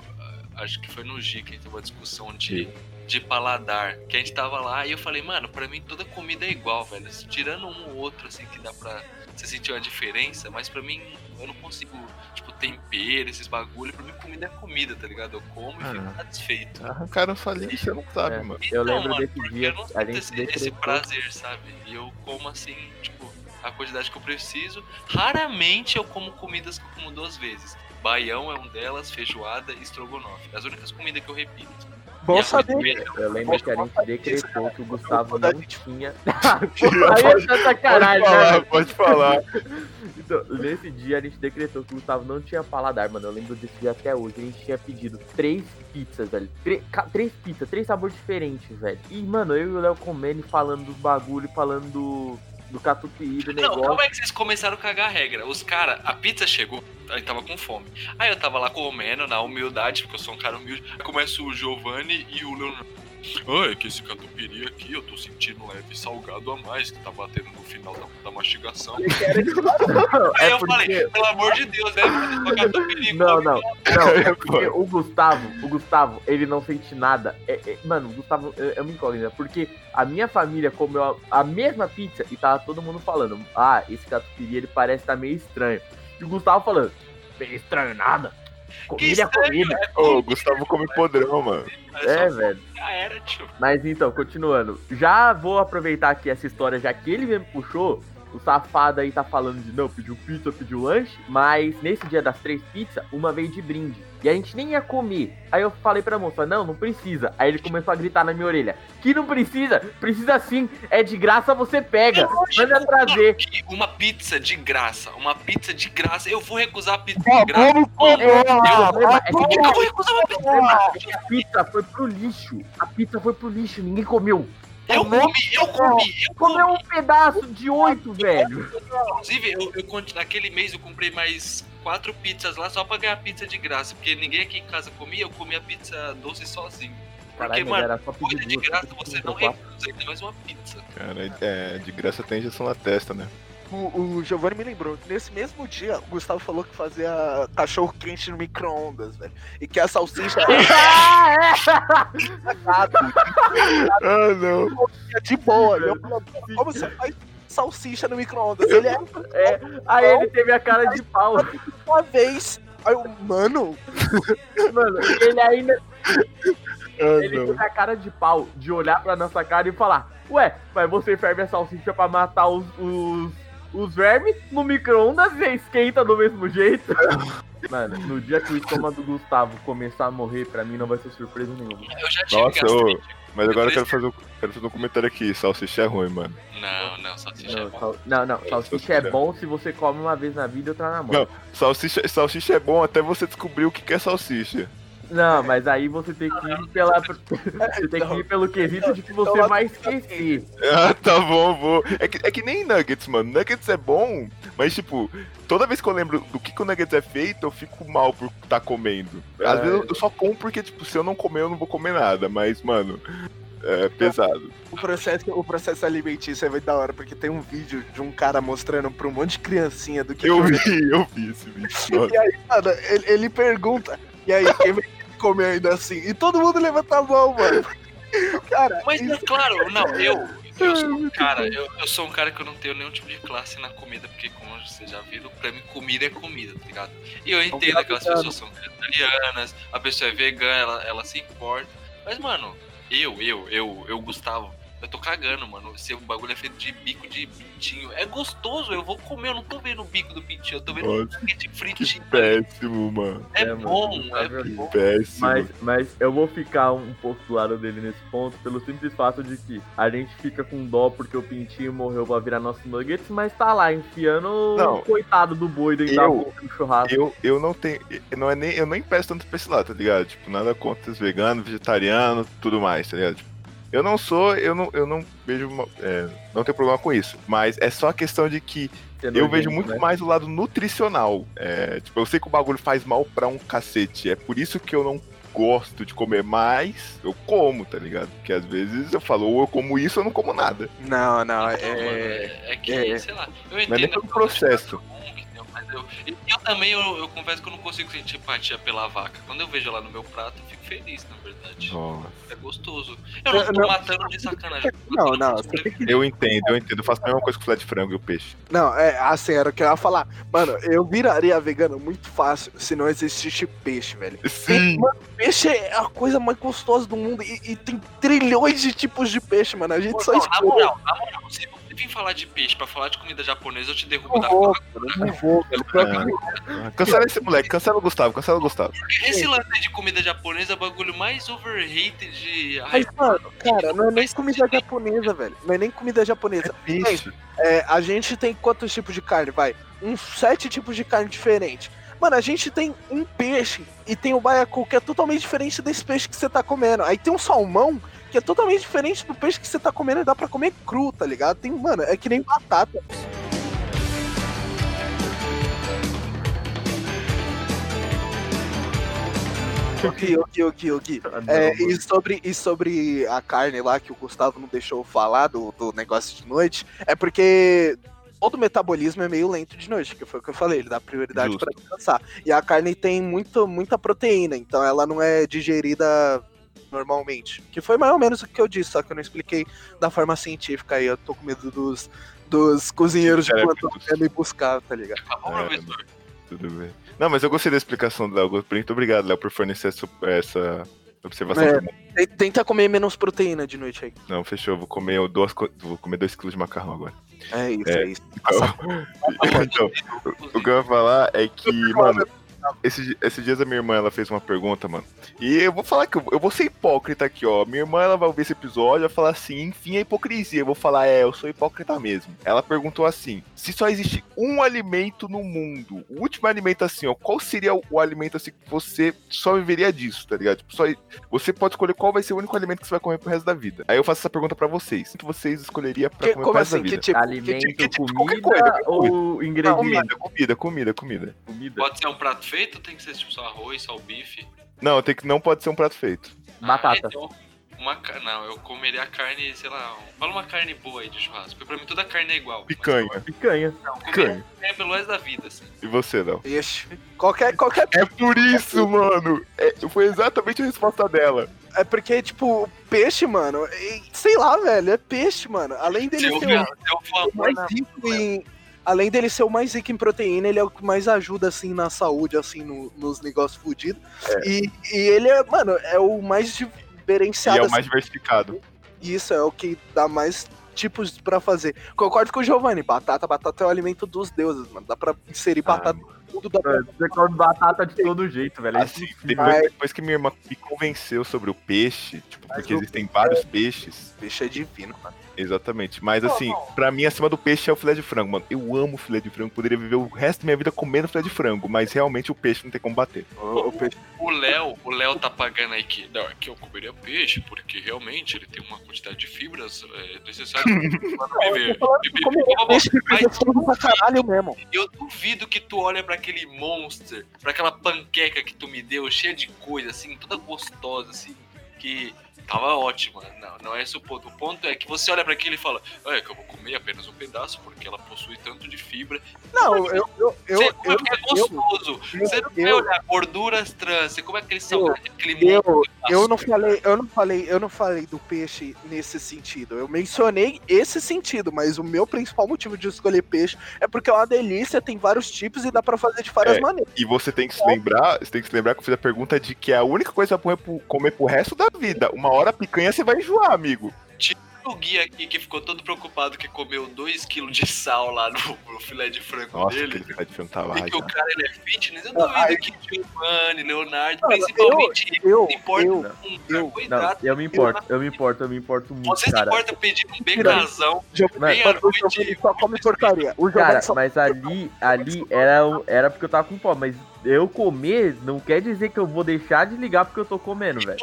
B: acho que foi no G que a gente teve uma discussão de, de paladar. Que a gente tava lá e eu falei, mano, pra mim toda comida é igual, velho. Tirando um ou outro, assim, que dá pra você sentir uma diferença, mas pra mim eu não consigo, tipo, tempero, esses bagulho. Pra mim comida é comida, tá ligado? Eu como e fico
A: Ah.
B: satisfeito.
A: Arrancaram sua linha, você não sabe,
D: É.
A: mano.
D: Eu
B: Então,
D: lembro
B: mano,
D: desse
B: porque
D: dia
B: eu não
D: a
B: sinto
D: gente
B: esse, esse prazer, sabe? E eu como assim, tipo, a quantidade que eu preciso. Raramente eu como comidas que eu como duas vezes. Baião é um delas, feijoada e estrogonofe. As únicas comidas que eu repito.
C: Bom saber.
D: Eu lembro que a gente decretou que o Gustavo não tinha.
A: Pode
D: Aí é sacanagem, né?
A: falar,
D: velho?
A: pode falar.
D: Então, nesse dia a gente decretou que o Gustavo não tinha paladar, mano. Eu lembro desse dia até hoje. A gente tinha pedido três pizzas, velho. Tre- ca- três pizzas, três sabores diferentes, velho. E, mano, eu e o Léo comendo e falando dos bagulho, falando do, do catupiry, do
B: Não,
D: negócio.
B: como é que vocês começaram a cagar a regra? Os caras, a pizza chegou, aí tava com fome. Aí eu tava lá comendo, na humildade, porque eu sou um cara humilde. Aí começa o Giovanni e o Leonardo. Ah, é que esse catupiry aqui eu tô sentindo leve salgado a mais, que tá batendo no final da, da mastigação. Aí
D: É
B: eu
D: porque-
B: falei, pelo amor de Deus, né, catupiry,
D: Não, não, não, é porque o Gustavo, o Gustavo, ele não sente nada. É- é- mano, o Gustavo é, é uma incógnita, porque a minha família comeu a, a mesma pizza e tava todo mundo falando, ah, esse catupiry ele parece estar meio estranho. E o Gustavo falando, meio estranho nada. Comida é comida.
B: é
A: Ô, o Gustavo come podrão, mano.
D: É,
B: só-
D: velho.
B: Já era, tio.
D: Mas então, continuando. Já vou aproveitar aqui essa história, já que ele mesmo puxou. O safado aí tá falando de não, pediu pizza, pediu lanche. Mas nesse dia das três pizzas, uma veio de brinde. E a gente nem ia comer. Aí eu falei pra moça, não, não precisa. Aí ele começou a gritar na minha orelha: Que não precisa? Precisa sim. É de graça, você pega. Manda trazer.
B: Uma pizza de graça, uma pizza de graça. Eu vou recusar a pizza de graça.
D: É, o problema é
B: Por que que eu vou recusar uma pizza?
D: que a pizza foi pro lixo. A pizza foi pro lixo, ninguém comeu.
B: Eu comi, eu comi, eu comi.
D: Comeu um pedaço de oito, velho.
B: Inclusive, eu, eu naquele mês eu comprei mais quatro pizzas lá só pra ganhar pizza de graça. Porque ninguém aqui em casa comia, eu comia pizza doce sozinho. Porque,
D: Caralho,
B: mano,
D: era só
B: coisa de graça você não recusa, ainda mais uma pizza.
A: Cara, é, de graça tem injeção na testa, né?
C: O, o Giovanni me lembrou que nesse mesmo dia o Gustavo falou que fazia cachorro quente no micro-ondas, velho. E que a salsicha
D: Ah,
A: Ah, não.
C: é de boa. Como você faz salsicha no micro-ondas? Ele é
D: é. Aí ele teve a cara de pau.
C: uma vez. Aí eu, mano,
D: Mano, ele ainda
A: Ah,
D: ele
A: não.
D: teve a cara de pau de olhar pra nossa cara e falar: Ué, mas você ferve a salsicha pra matar os, os, os vermes no micro-ondas e esquenta do mesmo jeito? Mano, no dia que o estômago do Gustavo começar a morrer, pra mim não vai ser surpresa nenhuma.
B: Eu já tive
A: Nossa,
B: gastrite.
A: Mas agora eu quero fazer, um- quero fazer um comentário aqui. Salsicha é ruim, mano.
B: Não, não, salsicha é
D: Não,
B: bom.
D: sal- não, não, salsicha é bom se você come uma vez na vida e outra na mão.
A: Não. Salsicha, salsicha é bom até você descobrir o que é salsicha.
D: Não, mas aí você tem que ir pela. Você tem que ir pelo quesito de que você vai esquecer.
A: Ah, tá bom, vou. É que, é que nem nuggets, mano. Nuggets é bom, mas tipo, toda vez que eu lembro do que, que o nuggets é feito, eu fico mal por estar comendo. Às
D: É.
A: vezes eu- eu só como porque, tipo, se eu não comer, eu não vou comer nada. Mas, mano, é pesado.
C: o processo, o processo alimentício é muito da hora, porque tem um vídeo de um cara mostrando pra um monte de criancinha do que
A: Eu
C: que
A: vi, eu vi esse vídeo.
C: E aí, mano, ele, ele pergunta, e aí, quem vai comer ainda assim? E todo mundo levanta a mão, mano. Cara,
B: Mas é
C: isso-
B: claro, não, eu, eu sou um cara, eu, eu sou um cara que eu não tenho nenhum tipo de classe na comida, porque como vocês já viram, pra mim comida é comida, tá ligado? E eu entendo aquelas pessoas são vegetarianas, a pessoa é vegana, ela, ela se importa. Mas, mano, eu, eu, eu, eu, Gustavo, Eu tô cagando, mano. Se o bagulho é feito de bico de pintinho. É gostoso, eu vou comer, eu não tô vendo o bico do pintinho, eu tô vendo o
A: Nossa,
B: bico de
A: Que
B: fritinho.
A: péssimo, mano.
B: É,
D: É, mano,
B: bom, é
D: sabe?
B: bom.
A: Péssimo.
D: Mas, mas eu vou ficar um pouco do lado dele nesse ponto, pelo simples fato de que a gente fica com dó porque o pintinho morreu pra virar nosso nuggets, mas tá lá, enfiando
A: Não.
D: o coitado do boi dentro da
A: Eu-
D: boca do churrasco.
A: Eu, eu não tenho. eu Não é nem, eu nem peço tanto pra esse lado, tá ligado? Tipo, nada contra os veganos, vegetarianos, tudo mais, tá ligado? Tipo, eu não sou, eu não, eu não vejo. é, não tenho problema com isso. Mas é só a questão de que
D: Ser
A: eu vejo muito
D: né?
A: mais o lado nutricional. É, tipo, eu sei que o bagulho faz mal pra um cacete. É por isso que eu não gosto de comer mais, eu como, tá ligado? Porque às vezes eu falo, ou eu como isso ou eu não como nada.
C: Não, não,
B: Então, mano,
C: é.
B: é, é que,
C: é.
B: sei lá, eu
A: Não é
B: entendo
A: nem pelo processo.
B: Mas eu, eu, também, eu, eu confesso que eu não consigo sentir empatia pela vaca. Quando eu vejo ela no meu prato, eu fico feliz, na verdade.
A: Nossa.
B: É gostoso. Eu não tô
C: Não.
B: matando de sacanagem.
C: Não, não, tem que
A: Eu entendo, eu entendo. Eu faço a mesma coisa com o filé de frango e o peixe.
C: Não, é assim, era o que eu ia falar. Mano, eu viraria vegano muito fácil se não existisse peixe, velho.
A: Sim!
C: Mano, peixe é a coisa mais gostosa do mundo e, e tem trilhões de tipos de peixe, mano. A gente
B: Pô,
C: só
B: não, na
C: escolhe.
B: moral, na moral, se vir falar de peixe pra falar de comida japonesa, eu te derrubo da
C: vou, não vou.
A: Ah, Cancela esse moleque, cancela o Gustavo, cancela o Gustavo.
B: Esse lance de comida japonesa é o bagulho mais overrated de.
C: Mas, mano, cara, não é nem comida japonesa, velho. Não é nem comida japonesa.
A: Peixe.
C: É, a gente tem quantos tipos de carne? Vai. Uns sete tipos de carne diferentes. Mano, a gente tem um peixe e tem o baiacu, que é totalmente diferente desse peixe que você tá comendo. Aí tem um salmão, que é totalmente diferente do peixe que você tá comendo e dá pra comer cru, tá ligado? Tem, mano, é que nem batata. O Gui, o Gui, o Gui, o Gui.
D: Ah, não,
C: É, e, sobre, e sobre a carne lá que o Gustavo não deixou falar do, do negócio de noite, é porque todo metabolismo é meio lento de noite, que foi o que eu falei, ele dá prioridade para descansar. E a carne tem muito, muita proteína, então ela não é digerida normalmente. Que foi mais ou menos o que eu disse, só que eu não expliquei da forma científica aí. Eu tô com medo dos, dos cozinheiros de plantão me buscar, tá ligado?
B: Tá bom,
A: É,
B: professor?
A: Tudo bem. Não, mas eu gostei da explicação do Léo. Muito obrigado, Léo, por fornecer essa, essa observação.
C: É.
A: pra mim.
C: Tem- Tenta comer menos proteína de noite aí.
A: Não, fechou. Vou comer duas, vou comer dois quilos de macarrão agora.
C: É isso,
A: É.
C: é, isso.
A: Então, o que eu ia falar é que, mano, esse- esses dias a minha irmã ela fez uma pergunta, mano. E eu vou falar que eu, eu vou ser hipócrita aqui, ó. Minha irmã ela vai ouvir esse episódio e vai falar assim: enfim, a hipocrisia. Eu vou falar, é, eu sou hipócrita mesmo. Ela perguntou assim: se só existe um alimento no mundo, o último alimento assim, ó, qual seria o, o alimento assim que você só viveria disso, tá ligado? Tipo, só, você pode escolher qual vai ser o único alimento que você vai comer pro resto da vida. Aí eu faço essa pergunta pra vocês: o que vocês escolheriam pra
C: Que-
A: comer
C: como
A: pro resto
C: assim?
A: da
C: Que
A: vida?
C: tipo?
D: Alimento,
C: que, que, tipo,
D: comida
A: coisa,
D: ou ingrediente?
A: Comida, comida, comida, comida.
D: Comida.
B: Pode ser um prato feito ou tem que ser tipo só arroz, só o bife?
A: Não, tem que não pode ser um prato feito.
D: Batata.
B: Ah, então, uma, não, eu comeria a carne, sei lá, fala uma carne boa aí de churrasco. Porque pra mim toda carne é igual. mas
A: Picanha.
D: Picanha.
B: Não,
A: Picanha.
B: picanha pelo resto da vida, assim.
A: E você, Léo?
C: Ixi, qualquer, qualquer.
A: É por isso, mano. É, foi exatamente a resposta dela.
C: É porque, tipo, peixe, mano, sei lá, velho, é peixe, mano. Além dele ser
B: se
C: o mais rico em. Além dele ser o mais rico em proteína, ele é o que mais ajuda, assim, na saúde, assim, no- nos negócios fudidos. E, e ele é, mano, é o mais
A: E
C: diferenciado.
A: é o
C: assim,
A: mais diversificado.
C: Isso é o que dá mais tipos pra fazer. Concordo com o Giovanni, batata, batata é o alimento dos deuses, mano. Dá pra inserir
A: Ah,
C: batata em tudo, dá pra
D: Mano, Você come batata de todo jeito, velho. É
A: Assim, depois,
C: Mas-
A: depois que minha irmã me convenceu sobre o peixe, tipo, porque
C: o-
A: existem vários peixes.
C: peixe é divino, mano.
A: Exatamente. Mas assim, pra mim, acima do peixe é o filé de frango, mano. Eu amo filé de frango. Poderia viver o resto da minha vida comendo filé de frango. Mas realmente o peixe não tem como bater.
C: O, o peixe
B: O Léo, o Léo tá pagando aí que, não, que eu comeria peixe, porque realmente ele tem uma quantidade de fibras é, necessárias para
C: gostoso pra caralho mesmo.
B: eu duvido que tu olha pra aquele monster, pra aquela panqueca que tu me deu, cheia de coisa, assim, toda gostosa, assim, que tava ótima. Não, não é esse o ponto. O ponto é que você olha pra aquilo e fala, é que eu vou comer apenas um pedaço, porque ela possui tanto de fibra.
C: Não, eu. eu, eu,
B: você
C: eu,
B: come porque é gostoso. você não vai
C: eu-
B: olhar gorduras trans, você come aquele salgado, aquele
C: eu, eu não falei, eu não falei, eu não falei do peixe nesse sentido. Eu mencionei esse sentido, mas o meu principal motivo de escolher peixe é porque é uma delícia, tem vários tipos e dá pra fazer de várias
A: É.
C: maneiras.
A: E você tem que se lembrar, você tem que se lembrar que eu fiz a pergunta de que é a única coisa pra comer pro, comer pro resto da vida. Uma hora a picanha você vai enjoar, amigo.
B: o Gui aqui que ficou todo preocupado que comeu 2kg de sal lá no, no filé de frango
A: Nossa,
B: dele.
A: aquele filé de frango tava
B: E que o
A: já.
B: cara ele é fitness, eu
C: Não,
B: duvido
C: aí-
B: que Giovanni, Leonardo,
C: Mano,
B: principalmente ele,
C: eu-
B: se importa
C: eu-
B: com
C: eu-
D: Não,
B: carboidrato.
D: eu me importo, eu me importo, eu me importo muito,
B: Você se
D: cara.
B: importa pedindo um becazão, bem à noite.
C: Só come porcaria. O
D: Cara, mas ali, ali era, era porque eu tava com fome, mas eu comer não quer dizer que eu vou deixar de ligar porque eu tô comendo, velho.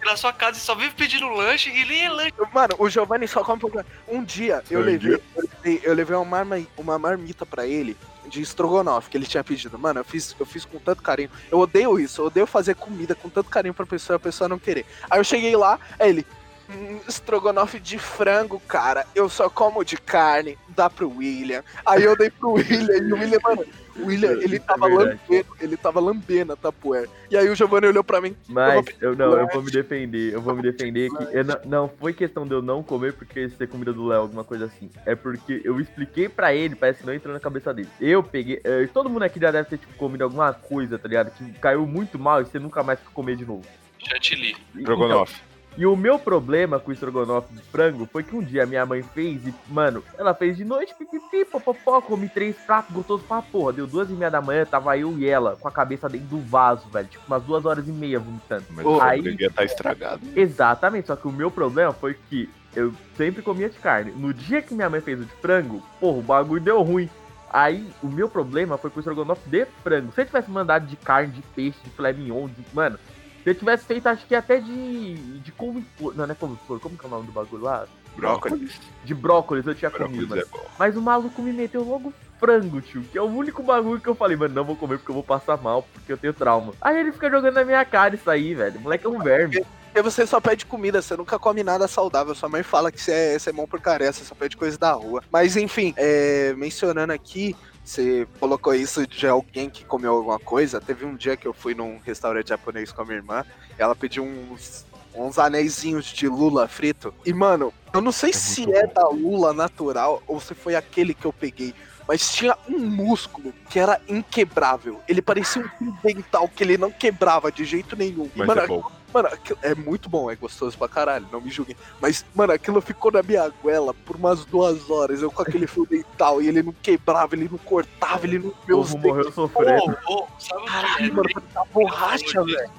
B: Porque na sua casa você só vive pedindo lanche e nem é lanche.
C: Mano, o Giovanni só come. Um dia eu
A: Um
C: levei, eu levei, eu levei uma, marma, uma marmita pra ele de estrogonofe que ele tinha pedido. Mano, eu fiz, eu fiz com tanto carinho. Eu odeio isso, eu odeio fazer comida com tanto carinho pra pessoa e a pessoa não querer. Aí eu cheguei lá, aí ele. "Hum, estrogonofe de frango, cara. Eu só como de carne. Dá pro William. Aí eu dei pro William e o William, mano. O William, ele
D: Isso é
C: tava
D: verdade.
C: lambendo, ele tava lambendo a tapuer. E aí o Giovanni olhou pra mim.
D: Mas
C: pedir
D: eu não, eu vou me defender, eu vou me defender que eu não, não foi questão de eu não comer porque ser comida do Léo, alguma coisa assim. É porque eu expliquei pra ele, parece que não entrou na cabeça dele. Eu peguei, eh, todo mundo aqui já deve ter tipo, comido alguma coisa, tá ligado? Que caiu muito mal e você nunca mais quer comer de novo.
B: Chantilly.
A: Estrogonofe.
D: E o meu problema com o estrogonofe de frango foi que um dia minha mãe fez e, mano, ela fez de noite, pipipi, popopó, comi três pratos gostosos pra porra. Deu duas e meia da manhã, tava eu e ela com a cabeça dentro do vaso, velho. Tipo, umas duas horas e meia vomitando.
A: Mas o
D: aí-
A: devia tá estragado.
D: Exatamente, só que o meu problema foi que eu sempre comia de carne. No dia que minha mãe fez o de frango, porra, o bagulho deu ruim. Aí, o meu problema foi com o estrogonofe de frango. Se eu tivesse mandado de carne, de peixe, de filé mignon, de... Mano, se eu tivesse feito, acho que até de... De couve-flor. Não, não é couve-flor. Como que é o nome do bagulho lá?
A: Brócolis.
D: De brócolis eu tinha comido,
A: Brócolis
D: mano.
A: é.
D: Mas o maluco me meteu logo frango, tio. Que é o único bagulho que eu falei, mano, não vou comer porque eu vou passar mal, porque eu tenho trauma. Aí ele fica jogando na minha cara isso aí, velho. O moleque é um verme.
C: Porque você só pede comida, você nunca come nada saudável. Sua mãe fala que você é, você é mão porcaria, você só pede coisa da rua. Mas enfim, é, mencionando aqui, você colocou isso de alguém que comeu alguma coisa. Teve um dia que eu fui num restaurante japonês com a minha irmã, ela pediu uns. Uns anéisinhos de lula frito. E, mano, eu não sei se
A: muito
C: é
A: bom.
C: da lula natural ou se foi aquele que eu peguei. Mas tinha um músculo que era inquebrável. Ele parecia um dental que ele não quebrava de jeito nenhum.
A: Mas
C: mano,
A: é bom.
C: Mano, aquilo é muito bom, é gostoso pra caralho, não me julguem. Mas, mano, aquilo ficou na minha goela por umas duas horas. Eu com aquele fio dental e ele não quebrava, ele não cortava, ele não.
D: O
C: Meus
D: morreu sofrendo.
B: Ô, ô, sabe o que
C: Caralho,
B: é?
C: mano, tá borracha, velho.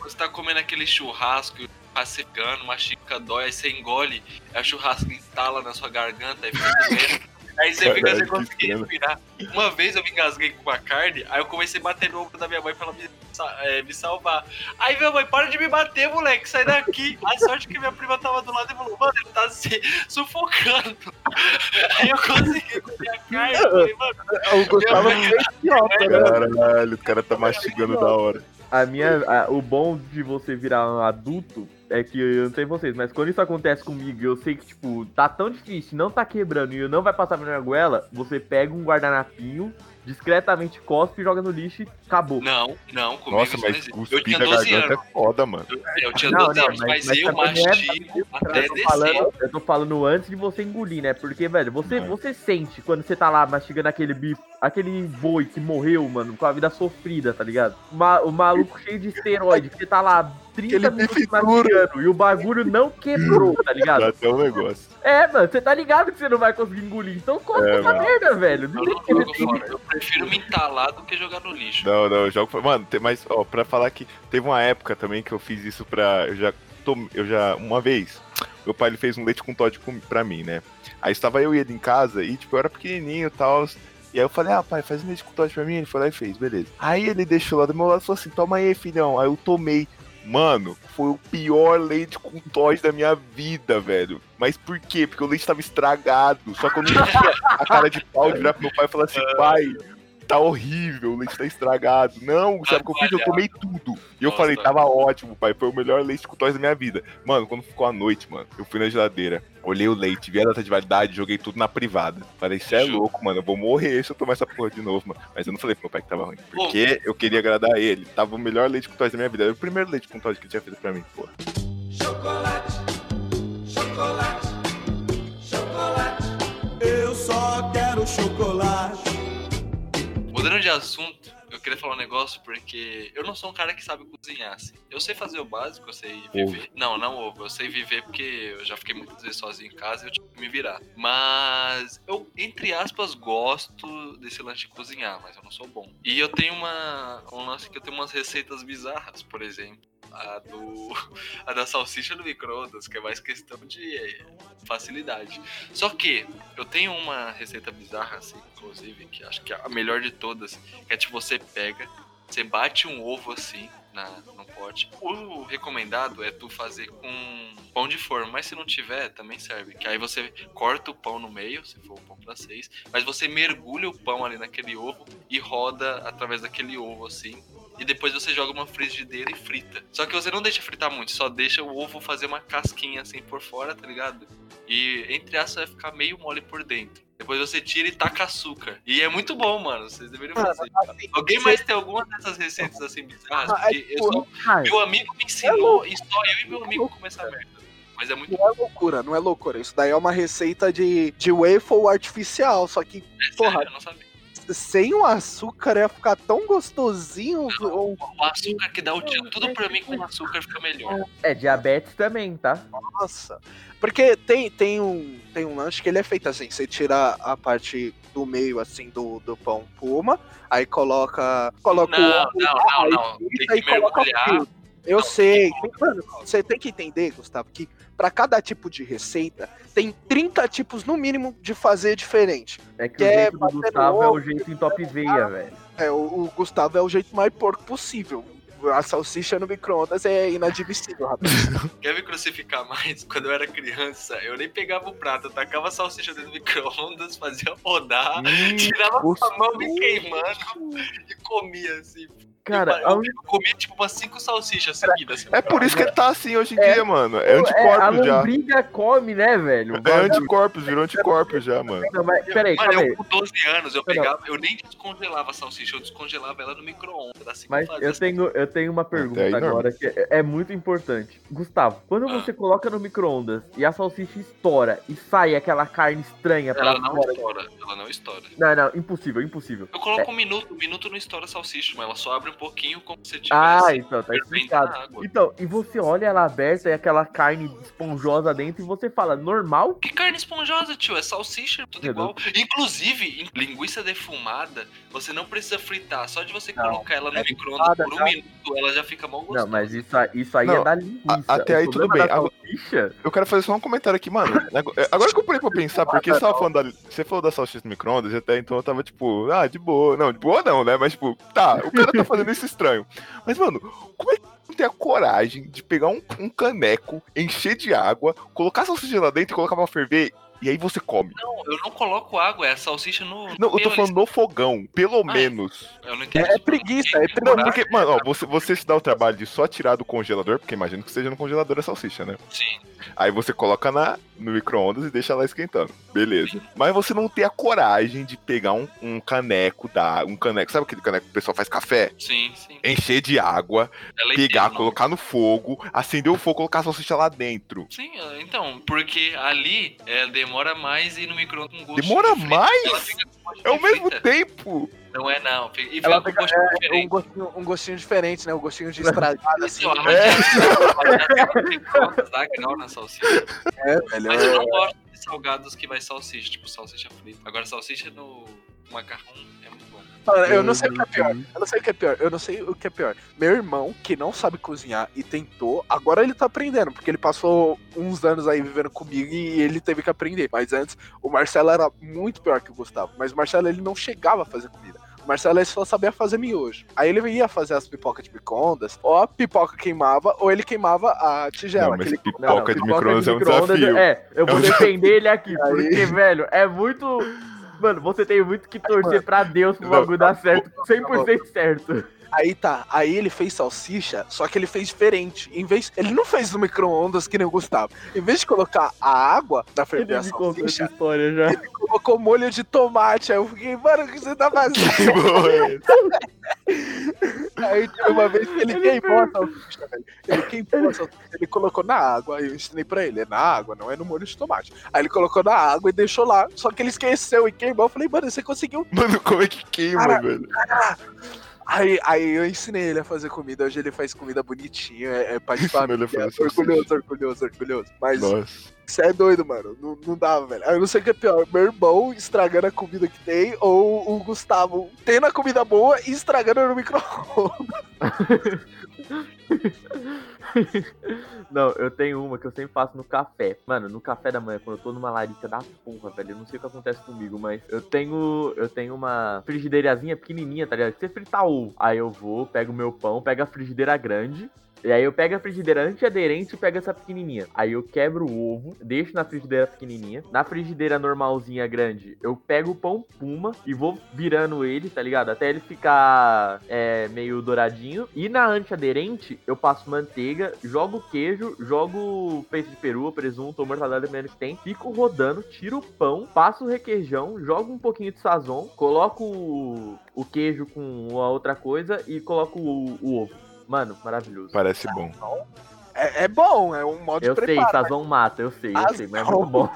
B: Você tá comendo aquele churrasco, tá secando, mastiga, dói, aí você engole, o churrasco entala na sua garganta, aí fica doendo. Aí você fica sem conseguir respirar. Uma vez eu me engasguei com a carne, aí eu comecei a bater no ombro da minha mãe pra ela me, é, me salvar. Aí minha mãe, para de me bater, moleque, sai daqui. A sorte que minha prima tava do lado e falou, mano, ele tá se sufocando. Aí eu consegui comer a carne, eu falei, mano,
C: O Gustavo é idiota, né?
A: Caralho, o cara tá mastigando da hora.
D: A minha, a- o bom de você virar um adulto é que eu não sei vocês, mas quando isso acontece comigo, eu sei que, tipo, tá tão difícil, não tá quebrando e eu não vai passar pela minha goela, você pega um guardanapinho, discretamente cospe, joga no lixo e acabou.
B: não, não, comigo
A: Nossa,
B: isso não
A: mas.
B: Eu
A: cuspir
B: tinha 12
A: garganta
B: anos,
A: é foda, mano.
B: eu tinha
D: Não,
B: 12
D: não,
B: anos,
D: mas-
B: mas,
D: mas
B: eu
D: não é-
B: mastigo até
D: Eu tô,
B: descer.
D: falando, eu tô falando antes de você engolir, né? Porque, velho, você,
A: É.
D: você sente quando você tá lá mastigando aquele bife, aquele boi que morreu, mano, com a vida sofrida, tá ligado? O, ma- o maluco cheio de esteroide, que você tá lá 30
C: Aquele
D: minutos e o bagulho não quebrou, tá ligado?
A: Até um negócio.
D: É, mano, você tá ligado que você não vai conseguir engolir. Então come
A: É,
D: essa
A: mano.
D: merda, velho.
B: Eu
D: Não tem que.
B: Eu prefiro me entalar do que jogar no lixo.
A: Não, não, eu jogo. Mano, tem- mas, ó, pra falar que teve uma época também que eu fiz isso pra. Eu já. tom- Eu já. Uma vez, meu pai ele fez um leite com Todd pra mim, né? Aí estava eu e ele em casa e, tipo, eu era pequenininho e tal. E aí eu falei, ah, pai, faz um leite com Todd pra mim. Ele foi lá e fez, beleza. Aí ele deixou lá do meu lado e falou assim: toma aí, filhão. Aí eu tomei. Mano, foi o pior leite com Todd da minha vida, velho. Mas por quê? Porque o leite tava estragado. Só que eu não tinha a cara de pau de virar pro meu pai e falar assim, pai, tá horrível, o leite tá estragado. Não, sabe o que eu fiz? Eu tomei tudo. E eu
B: Nossa.
A: falei, tava ótimo, pai. Foi o melhor leite com Toys da minha vida. Mano, quando ficou a noite, mano, eu fui na geladeira, olhei o leite, vi a data de validade, joguei tudo na privada. Falei, cê é louco, mano, eu vou morrer se eu tomar essa porra de novo, mano. Mas eu não falei pro meu pai que tava ruim. Porque eu queria agradar ele. Tava o melhor leite com Toys da minha vida. Era o primeiro leite com Toys que ele tinha feito pra mim, pô.
E: Eu só quero chocolate.
B: Mudando de assunto, eu queria falar um negócio porque eu não sou um cara que sabe cozinhar, assim. Eu sei fazer o básico, eu sei viver. Não, não ovo. Eu sei viver porque eu já fiquei muitas vezes sozinho em casa e eu tive que me virar. Mas eu, entre aspas, gosto desse lance de cozinhar, mas eu não sou bom. E eu tenho uma. Um lance que eu tenho umas receitas bizarras, por exemplo. A do. A da salsicha no micro-ondas, que é mais questão de eh, facilidade. Só que eu tenho uma receita bizarra, assim, inclusive, que acho que é a melhor de todas, que é tipo, você pega, você bate um ovo assim na, no pote. O recomendado é tu fazer com pão de forma, mas se não tiver, também serve. Que aí você corta o pão no meio, se for o pão seis, mas você mergulha o pão ali naquele ovo e roda através daquele ovo assim. E depois você joga uma frigideira e frita. Só que você não deixa fritar muito, só deixa o ovo fazer uma casquinha assim por fora, tá ligado? E entre aspas vai ficar meio mole por dentro. Depois você tira e taca açúcar. E é muito bom, mano. Vocês deveriam fazer.
C: Assim,
B: Alguém mais tem alguma dessas receitas assim bizarras?
C: Ah, é
B: só- meu amigo me ensinou e só eu e meu amigo começar a merda. Mas é muito
C: Não é loucura, não é loucura. Isso daí é uma receita de, de waffle artificial, só que
B: é
C: porra.
B: sério, eu não sabia.
C: Sem o açúcar ia ficar tão gostosinho. ou-
B: O açúcar que dá o tiro. Tudo pra mim com açúcar fica melhor.
D: é diabetes também, tá?
C: Nossa. Porque tem, tem, um, tem um lanche que ele é feito assim: você tira a parte do meio assim do, do pão puma, aí coloca. Coloca o
B: Não,
C: ovo
B: não, não, não.
C: frita
B: Tem que
C: coloca
B: mergulhar.
C: Eu
B: Não,
C: sei.
B: tem que-
C: Mano, você tem que entender, Gustavo, que pra cada tipo de receita tem 30 tipos no mínimo de fazer diferente.
D: É que,
C: Que
D: o
C: é
D: jeito do
C: batendo
D: Gustavo é o
C: ovo,
D: jeito em top veia, velho.
C: É, o, o Gustavo é o jeito mais porco possível. A salsicha no micro-ondas é inadmissível, rapaz.
B: Quer me crucificar mais? Quando eu era criança, eu nem pegava o prato, eu tacava a salsicha dentro do micro-ondas, fazia rodar, tirava com a mão me queimando e comia assim.
D: Cara,
B: eu,
D: a
B: eu,
D: única-
B: comia tipo umas cinco salsichas seguidas. assim,
A: É por isso que ele tá assim hoje em
D: É.
A: dia, mano. É
D: é, a
A: anticorpos já.
D: lombriga come, né, velho?
A: É anticorpos, virou anticorpos já, mano.
D: Não, mas, peraí,
B: Mano, eu com 12 anos, eu
D: Não.
B: pegava, eu nem descongelava a salsicha, eu descongelava ela no micro-ondas. Assim
D: Mas eu tenho, eu tenho uma pergunta agora que é, é muito importante. Gustavo, quando
B: Ah.
D: você coloca no micro-ondas e a salsicha estoura e sai aquela carne estranha pra
B: Ela não
D: fora.
B: estoura, ela não estoura.
D: Não, não, impossível, impossível.
B: Eu coloco um minuto, um minuto não estoura a salsicha, mas ela só abre um pouquinho como se tivesse
D: Ah, então, tá explicado. Então, e você olha ela aberta e aquela carne esponjosa dentro e você fala, normal?
B: Que carne esponjosa, tio? É salsicha, tudo
D: Meu
B: igual. Inclusive, em linguiça defumada, você não precisa fritar. Só de você
C: Não,
B: colocar ela no
C: é
B: micro-ondas por um
C: já.
B: minuto, ela já fica mal gostosa.
D: Não, mas isso, isso aí
A: Não,
D: é da linguiça.
A: a- até
D: O
A: aí tudo bem.
D: salsicha,
A: Eu quero fazer só um comentário aqui, mano. É, Agora que eu parei pra pensar, porque você tava falando da. Você falou da salsicha no micro-ondas, e até então eu tava tipo, ah, de boa. Não, de boa não, né? Mas tipo, tá, o cara tá fazendo isso estranho. Mas, mano, como é que tem a coragem de pegar um, um caneco, encher de água, colocar a salsicha lá dentro e colocar pra ferver, e aí você come?
B: Não, eu não coloco água, é a salsicha no.
A: Não, eu tô falando no fogão, pelo
B: Ah,
A: menos.
B: Eu não entendo.
C: É, é preguiça, é
A: Não,
C: preguiça.
A: porque, mano, ó, você, você se dá o trabalho de só tirar do congelador, porque imagino que seja no congelador a salsicha, né?
B: Sim.
A: Aí você coloca na, no micro-ondas e deixa lá esquentando. Beleza. Mas você não tem a coragem de pegar um, um caneco da. Um caneco. Sabe aquele caneco que o pessoal faz café?
B: Sim, sim.
A: Encher de água,
B: É
A: pegar,
B: não.
A: colocar no fogo, acender o fogo, colocar a salsicha lá dentro.
B: Sim, então, porque ali é, demora mais e no micro-ondas com gosto
A: Demora
B: de frita.
A: mais? É o mesmo tempo.
B: Não é, não. E fica
C: Ela
B: com
C: fica-
B: gosto
C: Um
B: diferente.
C: gostinho, um gostinho diferente, né? Um gostinho de estragado, assim.
B: A
A: É.
B: micro-ondas dá grau na salsicha.
C: É, velho.
B: Mas eu
C: é-
B: não gosto de salgados que vai salsicha, tipo salsicha frita. Agora, salsicha no macarrão é muito bom.
C: Mano, eu não sei o que é pior. Eu não sei o que é pior. Eu não sei o que é pior. Meu irmão, que não sabe cozinhar e tentou, agora ele tá aprendendo, porque ele passou uns anos aí vivendo comigo e ele teve que aprender. Mas antes, o Marcelo era muito pior que o Gustavo. Mas o Marcelo, ele não chegava a fazer comida. O Marcelo ele só sabia fazer miojo. Aí ele ia fazer as pipocas de micro-ondas, ou a pipoca queimava, ou ele queimava a tigela.
A: Não, mas
C: aquele-
A: pipoca
D: Não,
A: de
D: pipoca
A: micro-ondas é um desafio.
D: É, eu vou
A: É um
D: defender ele aqui,
C: Aí-
D: porque, velho, é muito. Mano, você tem muito que torcer
C: Mano,
D: pra Deus pro bagulho dar certo, 100% certo.
C: Aí tá, aí ele fez salsicha, só que ele fez diferente. Em vez, ele não fez no micro-ondas que nem o Gustavo. Em vez de colocar a água pra ferver
D: Ele
C: a salsicha,
D: história já.
C: ele colocou molho de tomate. Aí eu fiquei, mano, o que você tá fazendo?
A: Que porra é?
C: Aí teve uma vez que ele,
D: Ele
C: queimou a salsicha, velho. Ele queimou a salsicha, ele colocou na água, aí eu ensinei pra ele, é na água, não é no molho de tomate. Aí ele colocou na água e deixou lá, só que ele esqueceu e queimou. Eu falei, mano, você conseguiu.
A: Mano, como é que queima,
C: Cara,
A: velho?
C: Aí, aí eu ensinei ele a fazer comida. Hoje ele faz comida bonitinha. É, é pai de família.
A: fazer
C: orgulhoso, orgulhoso, orgulhoso. Mas você é doido, mano. Não, não dá, velho. Eu não sei o que é pior. Meu irmão estragando a comida que tem ou o Gustavo tendo a comida boa e estragando no micro-ondas.
D: Não, eu tenho uma que eu sempre faço no café. Mano, no café da manhã, quando eu tô numa larica da porra, velho. Eu não sei o que acontece comigo, mas eu tenho. Eu tenho uma frigideirazinha pequenininha, tá ligado? Que você frita ovo. Aí eu vou, pego meu pão, pego a frigideira grande. E aí eu pego a frigideira antiaderente e pego essa pequenininha. Aí eu quebro o ovo, deixo na frigideira pequenininha. Na frigideira normalzinha grande, eu pego o pão puma e vou virando ele, tá ligado? Até ele ficar é, meio douradinho. E na antiaderente, eu passo manteiga, jogo queijo, jogo peito de peru, presunto ou mortadela, dependendo do que tem. Fico rodando, tiro o pão, passo o requeijão, jogo um pouquinho de sazon, coloco o, o queijo com a outra coisa e coloco o, o ovo. Mano, maravilhoso.
A: Parece bom.
C: É, é bom, é um modo
D: Eu
C: de
D: sei,
C: preparo.
D: Sazon mata, eu sei, eu sei, mas é muito
C: Sazon.
D: bom.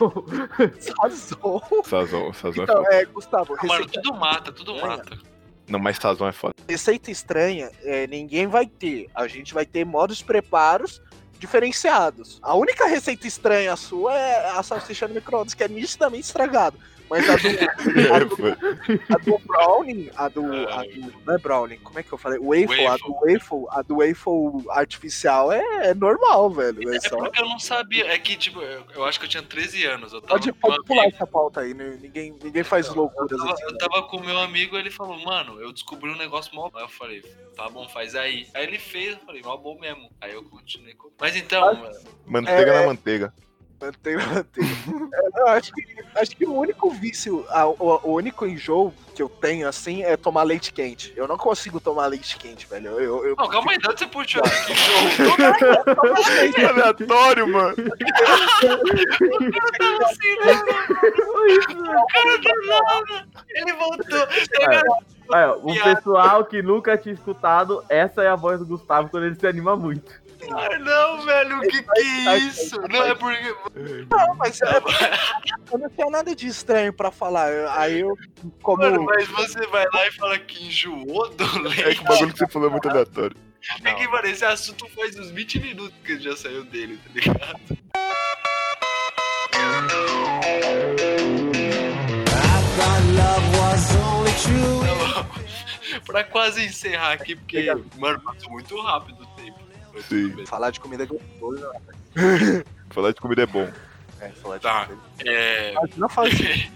C: Sazon.
A: Sazon, Sazon é
C: Então, é, Gustavo,
B: Ah, Mano,
C: receita,
B: tudo mata, tudo
C: É.
A: Não, mas Sazon é foda.
C: receita estranha, é, ninguém vai ter. A gente vai ter modos preparos diferenciados. A única receita estranha sua é a salsicha no micro-ondas, que é nitidamente estragado. Mas a do, a
A: É,
C: do, a do Browning, a do, a do. Não é Browning, como é que eu falei? Waffle, a do Waffle, a do Waffle artificial é, é normal, velho. É
B: É
C: só.
B: porque eu não sabia. É que, tipo, eu, eu acho que eu tinha 13 anos. Eu tava
C: Pode, pode pular
B: amigo,
C: essa pauta aí, né? ninguém, ninguém faz
B: eu
C: loucuras
B: tava,
C: assim.
B: eu tava com meu amigo ele falou, mano, eu descobri um negócio mó. Aí eu falei, tá bom, faz aí. Aí ele fez, eu falei, mó bom mesmo. Aí eu continuei com. Mas então, mano,
A: Manteiga
C: É.
A: na manteiga.
C: Mantém, mantém. É, eu acho que, acho que o único vício, a- o, o único enjoo que eu tenho, assim, é tomar leite quente. Eu não consigo tomar leite quente, velho. Eu, eu, eu-
B: Não, calma aí, você puxou aqui?
A: Que aleatório, mano.
B: Cara do nada! Ele voltou.
D: Aí, ó, o
B: Piada.
D: pessoal que nunca tinha escutado, essa é a voz do Gustavo quando ele se anima muito.
B: Ah, não, velho, o que que é isso? Não, é porque.
C: Não, mas é, eu não tenho nada de estranho pra falar. Aí eu, como.
B: Mano, mas você vai lá e fala que enjoou do
A: É
B: leite.
A: que o bagulho que você falou é muito aleatório.
B: É que, mano, esse assunto faz uns 20 minutos que já saiu dele, tá ligado? Pra quase encerrar aqui, porque, mano, passou muito rápido o tempo.
A: Sim.
C: Falar de comida é gostoso.
A: Falar de comida é bom.
C: É, falar de
B: Tá.
C: comida.
B: É.
C: Não fala assim.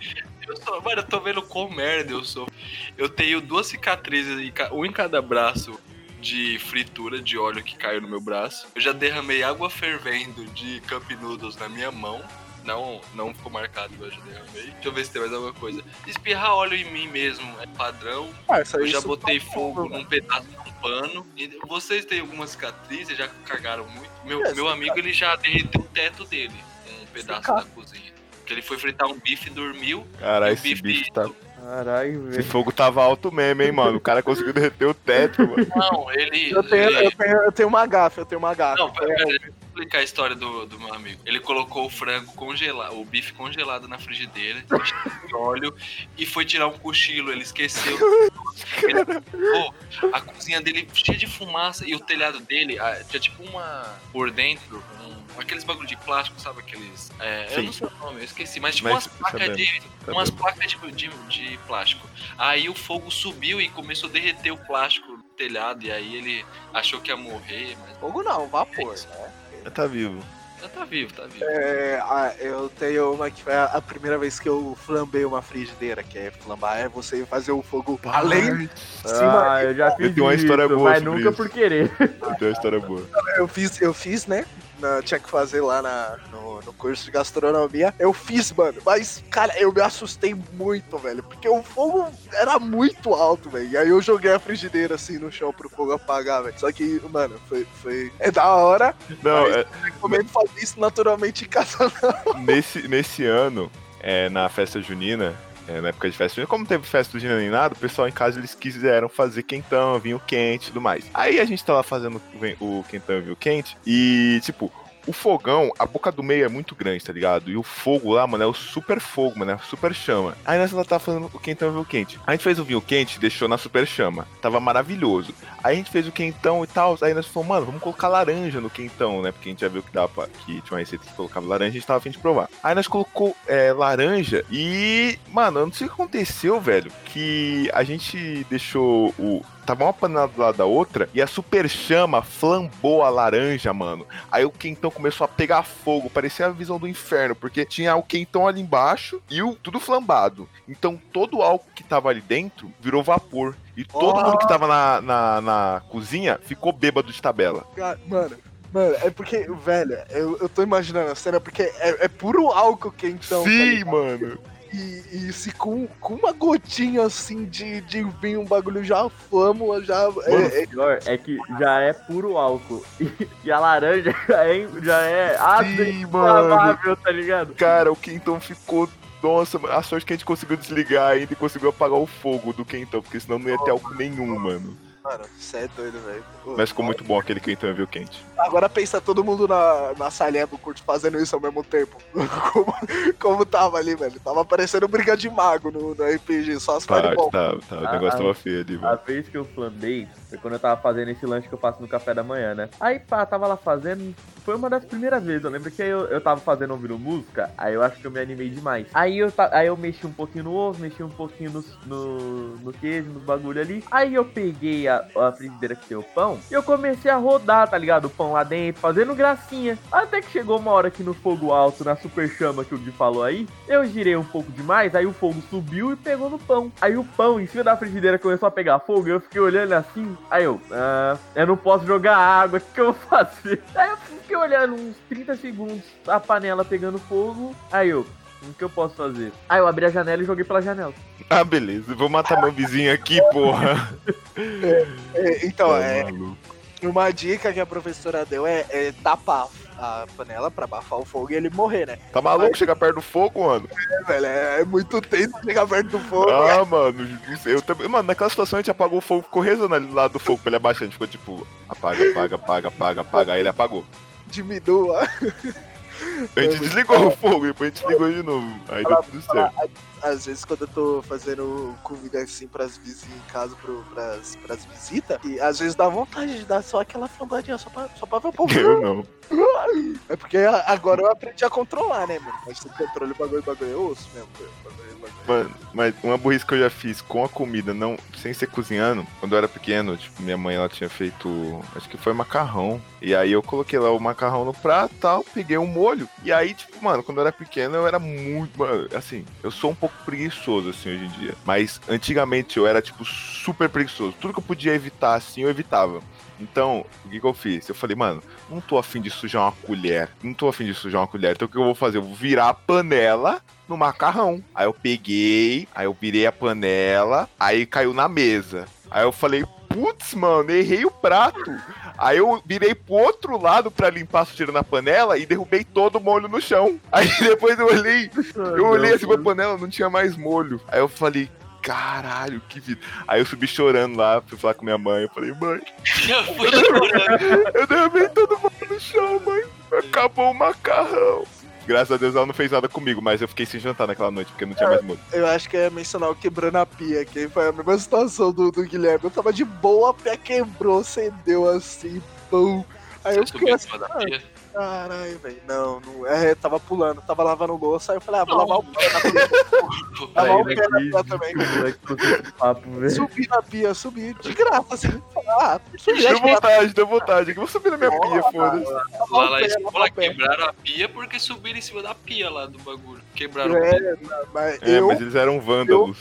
B: Eu sou, mano, eu tô vendo quão merda eu sou. Eu tenho duas cicatrizes, um em cada braço de fritura de óleo que caiu no meu braço. Eu já derramei água fervendo de Cup Noodles na minha mão. Não, não ficou marcado, mas eu já derramei. Deixa eu ver se tem mais alguma coisa. Espirrar óleo em mim mesmo é padrão.
C: Ah,
B: Eu já botei
C: tá
B: fogo
C: bom,
B: num pedaço de pano. Vocês têm alguma cicatriz? Já cagaram muito? Meu,
C: É,
B: meu amigo, ele já derreteu o teto dele. Um pedaço
C: Cica-
B: da cozinha. Que ele foi fritar um bife e dormiu.
A: Caralho, esse
B: bife-
A: tá.
D: Caralho,
A: Esse
D: velho.
A: fogo tava alto mesmo, hein, mano. O cara conseguiu derreter o teto, mano.
B: Não, ele.
C: Eu tenho,
B: ele-
C: eu, tenho, eu tenho uma gafa, eu tenho uma gafa.
B: Não, pera, pera, explicar a história do, do meu amigo. Ele colocou o frango congelado, o bife congelado na frigideira, de óleo e foi tirar um cochilo. Ele esqueceu. Ele, pô, a cozinha dele cheia de fumaça e o telhado dele ah, tinha tipo uma. por dentro, um- aqueles bagulho de plástico, sabe? Aqueles. é, eu não sei o nome, eu esqueci, mas tipo
A: Mas,
B: umas placas
A: sabendo,
B: de.
A: tá
B: umas placas tipo, de, de plástico. Aí o fogo subiu e começou a derreter o plástico no telhado. E aí ele achou que ia morrer, mas
C: Fogo não, vapor, né?
A: Tá vivo.
B: já tá vivo, tá vivo.
C: É, ah, eu tenho uma que foi a, a primeira vez que eu flambei uma frigideira, que é flambar, é você fazer o fogo além. de cima.
D: Ah, eu já fiz
A: tenho uma história
D: isso,
A: boa
D: mas
A: sobre
D: nunca
A: isso.
D: por querer.
A: Tem uma história boa.
C: Eu fiz, eu fiz, né? Na- tinha que fazer lá na, no, no curso de gastronomia. Eu fiz, mano. Mas, cara, eu me assustei muito, velho. Porque o fogo era muito alto, velho. E aí eu joguei a frigideira assim no chão pro fogo apagar, velho. Só que, mano, foi. foi... É da hora.
A: Não,
C: Mas-
A: é,
C: Recomendo fazer isso naturalmente em casa, não.
A: nesse, nesse ano, é, na festa junina, é, na época de festa junina, como não teve festa junina nem nada, o pessoal em casa eles quiseram fazer quentão, vinho quente e tudo mais. Aí a gente tava fazendo o quentão e vinho quente e, tipo, o fogão, a boca do meio é muito grande, tá ligado? E o fogo lá, mano, é o super fogo, mano, é super chama. Aí nós ela tá fazendo o quentão e o vinho quente. A gente fez o vinho quente, deixou na super chama. Tava maravilhoso. Aí a gente fez o quentão e tal. Aí nós falamos, mano, vamos colocar laranja no quentão, né? Porque a gente já viu que dava pra, que tinha uma receita que colocava laranja, a gente tava afim de provar. Aí nós colocou é, laranja e, mano, eu não sei o que aconteceu, velho. Que a gente deixou o, Tava uma panela do lado da outra e a super chama flambou a laranja, mano. Aí o quentão começou a pegar fogo, parecia a visão do inferno, porque tinha o quentão ali embaixo e o tudo flambado. Então todo o álcool que tava ali dentro virou vapor. E todo
C: Oh.
A: mundo que tava na, na, na cozinha ficou bêbado de tabela.
C: Mano, mano, é porque, velho, eu, eu tô imaginando a cena, porque é, é puro álcool quentão. tá
A: Sim,
C: ligado?
A: mano.
C: E, e se com, com uma gotinha assim de, de vinho, um bagulho já flâmula, já.
D: Mano,
C: É, é,
D: o pior é que já é puro álcool. E, e a laranja já é, já é ácido
A: mano.
D: tá ligado?
A: Cara, o quentão ficou. Nossa, a sorte que a gente conseguiu desligar ainda e conseguiu apagar o fogo do quentão, porque senão não ia ter álcool nenhum, mano.
C: Mano, você é doido, velho.
A: Mas ficou muito bom aquele quentão, viu, quente.
C: Agora pensa todo mundo na, na salinha do curto fazendo isso ao mesmo tempo. Como, como tava ali, velho. Tava parecendo briga de mago no, no RPG, só as
A: Tá,
C: fireball.
A: tá, tá. O negócio
D: ah.
A: tava feio ali,
D: A
A: velho.
D: vez que eu flambei foi quando eu tava fazendo esse lanche que eu faço no café da manhã, né? Aí, pá, tava lá fazendo. Foi uma das primeiras vezes. Eu lembro que eu, eu tava fazendo ouvindo música, aí eu acho que eu me animei demais. Aí eu, aí eu mexi um pouquinho no ovo, mexi um pouquinho no, no, no queijo, nos bagulho ali. Aí eu peguei a, a frigideira que tem o pão e eu comecei a rodar, tá ligado? O pão lá dentro, fazendo gracinha. Até que chegou uma hora que no fogo alto, na super chama que o Gui falou aí, eu girei um pouco demais, aí o fogo subiu e pegou no pão. Aí o pão em cima da frigideira começou a pegar fogo, eu fiquei olhando assim, aí eu, ah, eu não posso jogar água, o que, que eu vou fazer? Aí eu fiquei olhando uns 30 segundos, a panela pegando fogo, aí eu, o que eu posso fazer? Aí eu abri a janela e joguei pela janela.
A: Ah, beleza. Vou matar meu vizinho aqui, porra.
C: É, então,
A: Tá
C: é, uma dica que a professora deu é, é tapar a panela pra abafar o fogo e ele morrer, né?
A: Tá maluco chegar perto do fogo, mano?
C: É, velho, é, é muito tenso chegar perto do fogo.
A: Ah, mano, não sei, eu também. Mano, naquela situação a gente apagou o fogo, ficou rezando ali do lado do fogo pra ele abaixar. A gente ficou tipo, apaga, apaga, apaga, apaga, apaga. Aí ele apagou.
C: Diminua.
A: A gente desligou o fogo, depois a gente ligou de novo. Aí deu tudo certo.
C: Às vezes quando eu tô fazendo comida assim pras vizinhas em casa, pro, pras, pras visitas, e às vezes dá vontade de dar só aquela flambadinha, só pra, só pra ver o povo.
A: Eu não.
C: É porque agora eu aprendi a controlar, né, mano? Mas se controle o bagulho, bagulho é osso mesmo. Bagulho, bagulho.
A: Mano, mas uma burrice que eu já fiz com a comida, não sem ser cozinhando, quando eu era pequeno, tipo, minha mãe ela tinha feito, acho que foi macarrão. E aí eu coloquei lá o macarrão no prato tal, peguei um molho. E aí, tipo, mano, quando eu era pequeno, eu era muito. Mano, assim, eu sou um pouco preguiçoso, assim, hoje em dia. Mas antigamente eu era, tipo, super preguiçoso. Tudo que eu podia evitar, assim, eu evitava. Então, o que, que eu fiz? Eu falei, mano, não tô afim de sujar uma colher. Não tô afim de sujar uma colher. Então o que eu vou fazer? Eu vou virar a panela no macarrão. Aí eu peguei, aí eu virei a panela, aí caiu na mesa. Aí eu falei, putz, mano, errei o prato. Aí eu virei pro outro lado pra limpar a sujeira na panela e derrubei todo o molho no chão. Aí depois eu olhei, eu olhei assim pra panela, não tinha mais molho. Aí eu falei, caralho, que vida. Aí eu subi chorando lá, fui falar com minha mãe. Eu falei, mãe,
B: Eu fui chorando.
A: eu derrubei todo o molho no chão, mãe. Acabou o macarrão. Graças a Deus ela não fez nada comigo, mas eu fiquei sem jantar naquela noite porque não tinha mais molho.
C: Eu acho que eu ia mencionar o quebrando a pia, que foi a mesma situação do, do Guilherme. Eu tava de boa, a pia quebrou, acendeu assim, pum. Aí eu
B: Você
C: fiquei
B: subiu em
C: assim,
B: pia.
C: caralho, velho. Não, não. É, tava pulando, tava lavando louça, aí eu falei, ah, vou
B: Não.
C: lavar o pé na pia. Lavar o pé na pia também. Subi na pia, subi de graça, assim. Ah, subi
A: Deu vontade, deu vontade. Eu vou subir na minha pia, foda-se.
B: Lá, lá
C: pé.
B: quebraram a pia porque subiram em cima da pia lá do bagulho. Quebraram a pia.
C: É, mas
A: É,
C: eu,
A: mas eles eram vândalos.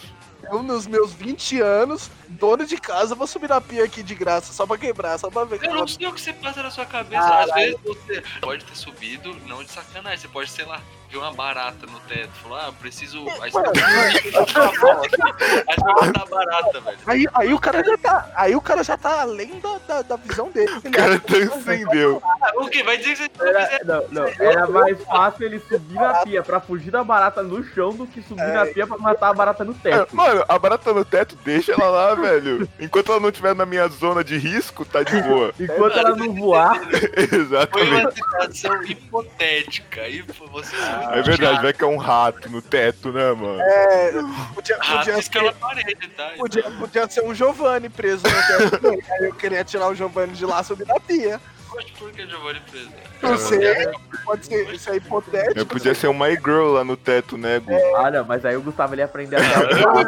C: eu, nos meus 20 anos, dono de casa, vou subir na pia aqui de graça, só pra quebrar, só pra ver.
B: Eu não sei o que você passa na sua cabeça.
C: Caralho.
B: Às vezes você pode ter subido, não de sacanagem. Você pode, sei lá, ver uma barata no teto. Falar, ah, preciso. Aí você Aí você vai matar a barata, velho.
C: Aí, aí o cara já tá. Aí o cara já tá além da, da, da visão dele.
A: O cara transcendeu.
B: Ah, O que? Vai dizer que você não
D: Era, não, não, era mais fácil ele subir na pia pra fugir da barata no chão do que subir
C: É.
D: na pia pra matar a barata no
A: É,
D: teto.
A: Mano, a barata no teto, deixa ela lá velho. Enquanto ela não estiver na minha zona de risco, tá de boa.
D: Enquanto ela não voar,
B: Foi
A: Exatamente.
B: uma situação hipotética. E você
A: É verdade, vai que é um rato no teto, né, mano?
C: É, podia, podia, ser,
B: parede, tá?
C: podia, podia ser um Giovanni preso no teto dele. Aí eu queria tirar o Giovanni de lá subir na pia.
B: Poxa, por que Giovanni preso?
C: Não sei, pode ser, isso é hipotético.
A: Eu podia ser uma girl lá no teto, né, Gu?
D: olha, mas aí o Gustavo ele ia aprender a voar.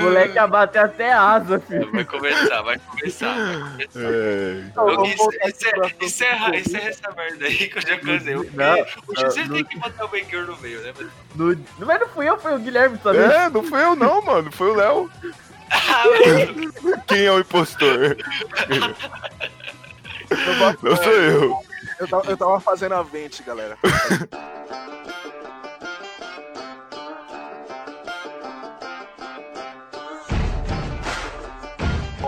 D: O moleque ia bater até asa, filho.
B: Vai começar, vai começar. Vai começar.
A: É.
C: Então,
B: Eu-
C: vamos
B: Isso,
C: voltar
B: isso,
C: aqui pro
B: é,
C: assunto
B: isso, é,
C: do
B: erra- isso é essa merda aí que eu já cansei. O
D: Não,
B: o
D: não.
B: tem que botar o Baker no meio, né? Mas-
D: No, mas não fui eu, foi o Guilherme também.
A: É, não fui eu não, mano. Foi o Léo.
B: Ah,
A: Quem é o impostor? Não sou eu.
C: Eu tava, eu tava fazendo a vente, galera.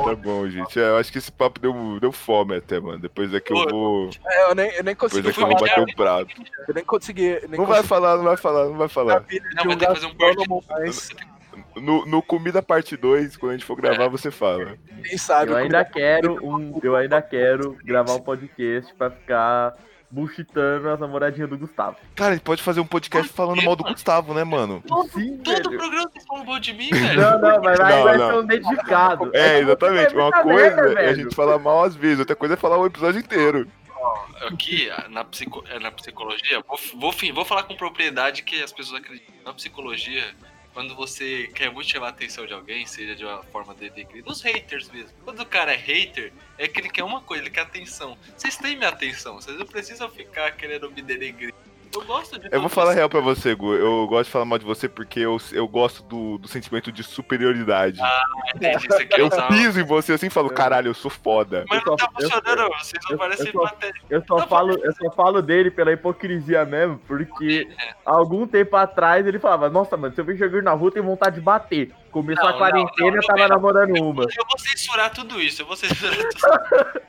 A: Tá bom, gente. É, eu acho que esse papo deu, deu fome até, mano. Depois daqui eu vou.
C: É, eu, nem, eu nem
A: Depois
C: consegui
A: daqui eu vou bater o prato.
C: Eu nem consegui. Nem
A: Não vai
C: consegui
A: falar, não vai falar, não vai falar.
B: Não, vai
C: um
B: ter que fazer um
C: mas
A: No, no Comida Parte 2, quando a gente for gravar, você fala.
C: ninguém sabe.
D: Eu ainda quero um, eu ainda quero gravar um podcast pra ficar bullshitando as namoradinhas do Gustavo.
A: Cara, a gente pode fazer um podcast falando mal do Gustavo, né, mano?
D: Sim,
B: todo
D: velho.
B: programa vocês falam mal de mim, velho.
D: Não, não, mas aí
A: Não,
D: vai
A: não.
D: ser um dedicado.
A: É, exatamente. Uma coisa
D: merda,
A: é a gente falar mal às vezes, outra coisa é falar o episódio inteiro.
B: Aqui, na, psico, é, na psicologia, vou, vou, vou falar com propriedade que as pessoas acreditam. Na psicologia, quando você quer muito chamar a atenção de alguém, seja de uma forma de dos haters mesmo. Quando o cara é hater, é que ele quer uma coisa, ele quer atenção. Vocês têm minha atenção, vocês não precisam ficar querendo me denegrir. Eu gosto de
A: Eu vou falar real pra você, Gu. Eu gosto de falar mal de você porque eu, eu gosto do, do sentimento de superioridade.
B: Entendi, você quer
A: eu
B: usar-
A: piso em você assim e falo, caralho, eu sou foda.
B: Mas não tá
D: Eu só-
B: funcionando, vocês não
D: eu-
B: parecem
D: eu só-. Eu só, falo, eu só falo dele pela hipocrisia mesmo, porque há algum tempo atrás ele falava, nossa, mano, se eu ver jogar na rua, eu tenho vontade de bater. Começou
B: Não,
D: a quarentena,
B: não, não,
D: tava
B: não,
D: namorando uma.
B: Eu vou censurar tudo isso, eu vou censurar tudo
D: história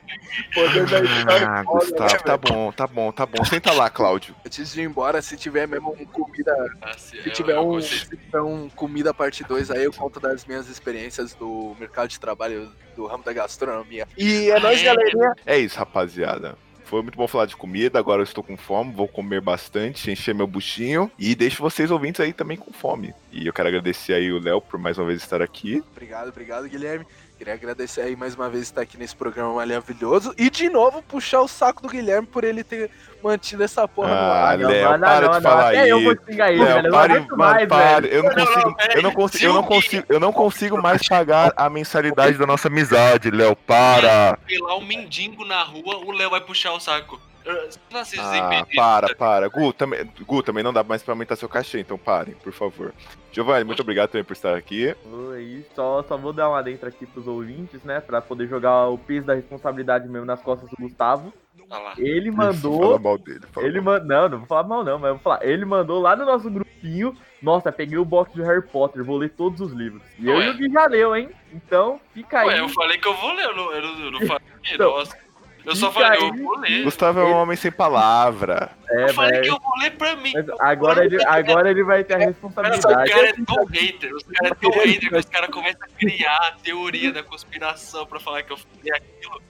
A: Ah, Gustavo,
D: né,
A: tá bom, tá bom, tá bom. Senta lá, Cláudio.
C: Antes de ir embora, se tiver mesmo um comida.
B: assim,
C: Se tiver
B: eu
C: um, se tiver um comida parte 2 aí, eu conto das minhas experiências do mercado de trabalho do ramo da gastronomia. E é nóis, galerinha.
A: É isso, rapaziada. Foi muito bom falar de comida, agora eu estou com fome, vou comer bastante, encher meu buchinho e deixo vocês ouvintes aí também com fome. E eu quero agradecer aí o Léo por mais uma vez estar aqui.
C: Obrigado, obrigado, Guilherme. Queria agradecer aí mais uma vez estar aqui nesse programa maravilhoso. E de novo puxar o saco do Guilherme por ele ter mantido essa porra no
A: Ah,
C: ar.
D: Não,
A: Léo,
D: não,
A: para
D: não,
A: de
D: não,
A: falar
D: até eu vou
A: isso.
D: xingar ele, velho. Eu não
A: pare,
D: aguento
A: mano,
D: mais,
A: pare.
D: velho.
A: Eu não
B: Não, não,
A: consigo, eu não consigo, eu não consigo, eu não consigo mais pagar a mensalidade da nossa amizade, Léo. Para.
B: Lá um mendigo na rua, o Léo vai puxar o saco.
A: Ah, para, para. Gu também, Gu, também não dá mais pra aumentar seu cachê, então parem, por favor. Giovanni, muito obrigado também por estar aqui.
D: Oi, só, só vou dar uma dentro aqui pros ouvintes, né? Pra poder jogar o peso da responsabilidade mesmo nas costas do Gustavo.
B: Lá.
D: Ele
A: Isso, fala
D: mandou.
A: mal dele. fala
D: Ele
A: mal.
D: mandou. Não, não vou falar mal, não, mas eu vou falar. Ele mandou lá no nosso grupinho. Nossa, peguei o box de Harry Potter, vou ler todos os livros. E eu e o Gui já leu, hein? Então, fica aí.
B: Ué, eu falei que eu vou ler, eu não, eu não, eu não falei.
D: Então,
B: nossa. Eu só falei,
D: aí.
B: eu vou ler.
A: Gustavo é um homem sem palavra.
D: É,
B: eu falei
D: mas-
B: que eu vou ler pra mim.
D: mas agora, ele, agora ele vai ter a
B: Cara, os
D: responsabilidade.
B: caras é tão hater, os caras é tão hater que os caras começam a criar a teoria da conspiração pra falar que eu fiz aquilo.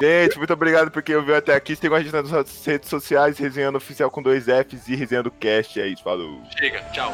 A: Gente, muito obrigado por quem ouviu até aqui. Sigam a gente nas nossas redes sociais, resenhando oficial com dois Fs e resenhando cast. É isso, falou.
B: Chega, tchau.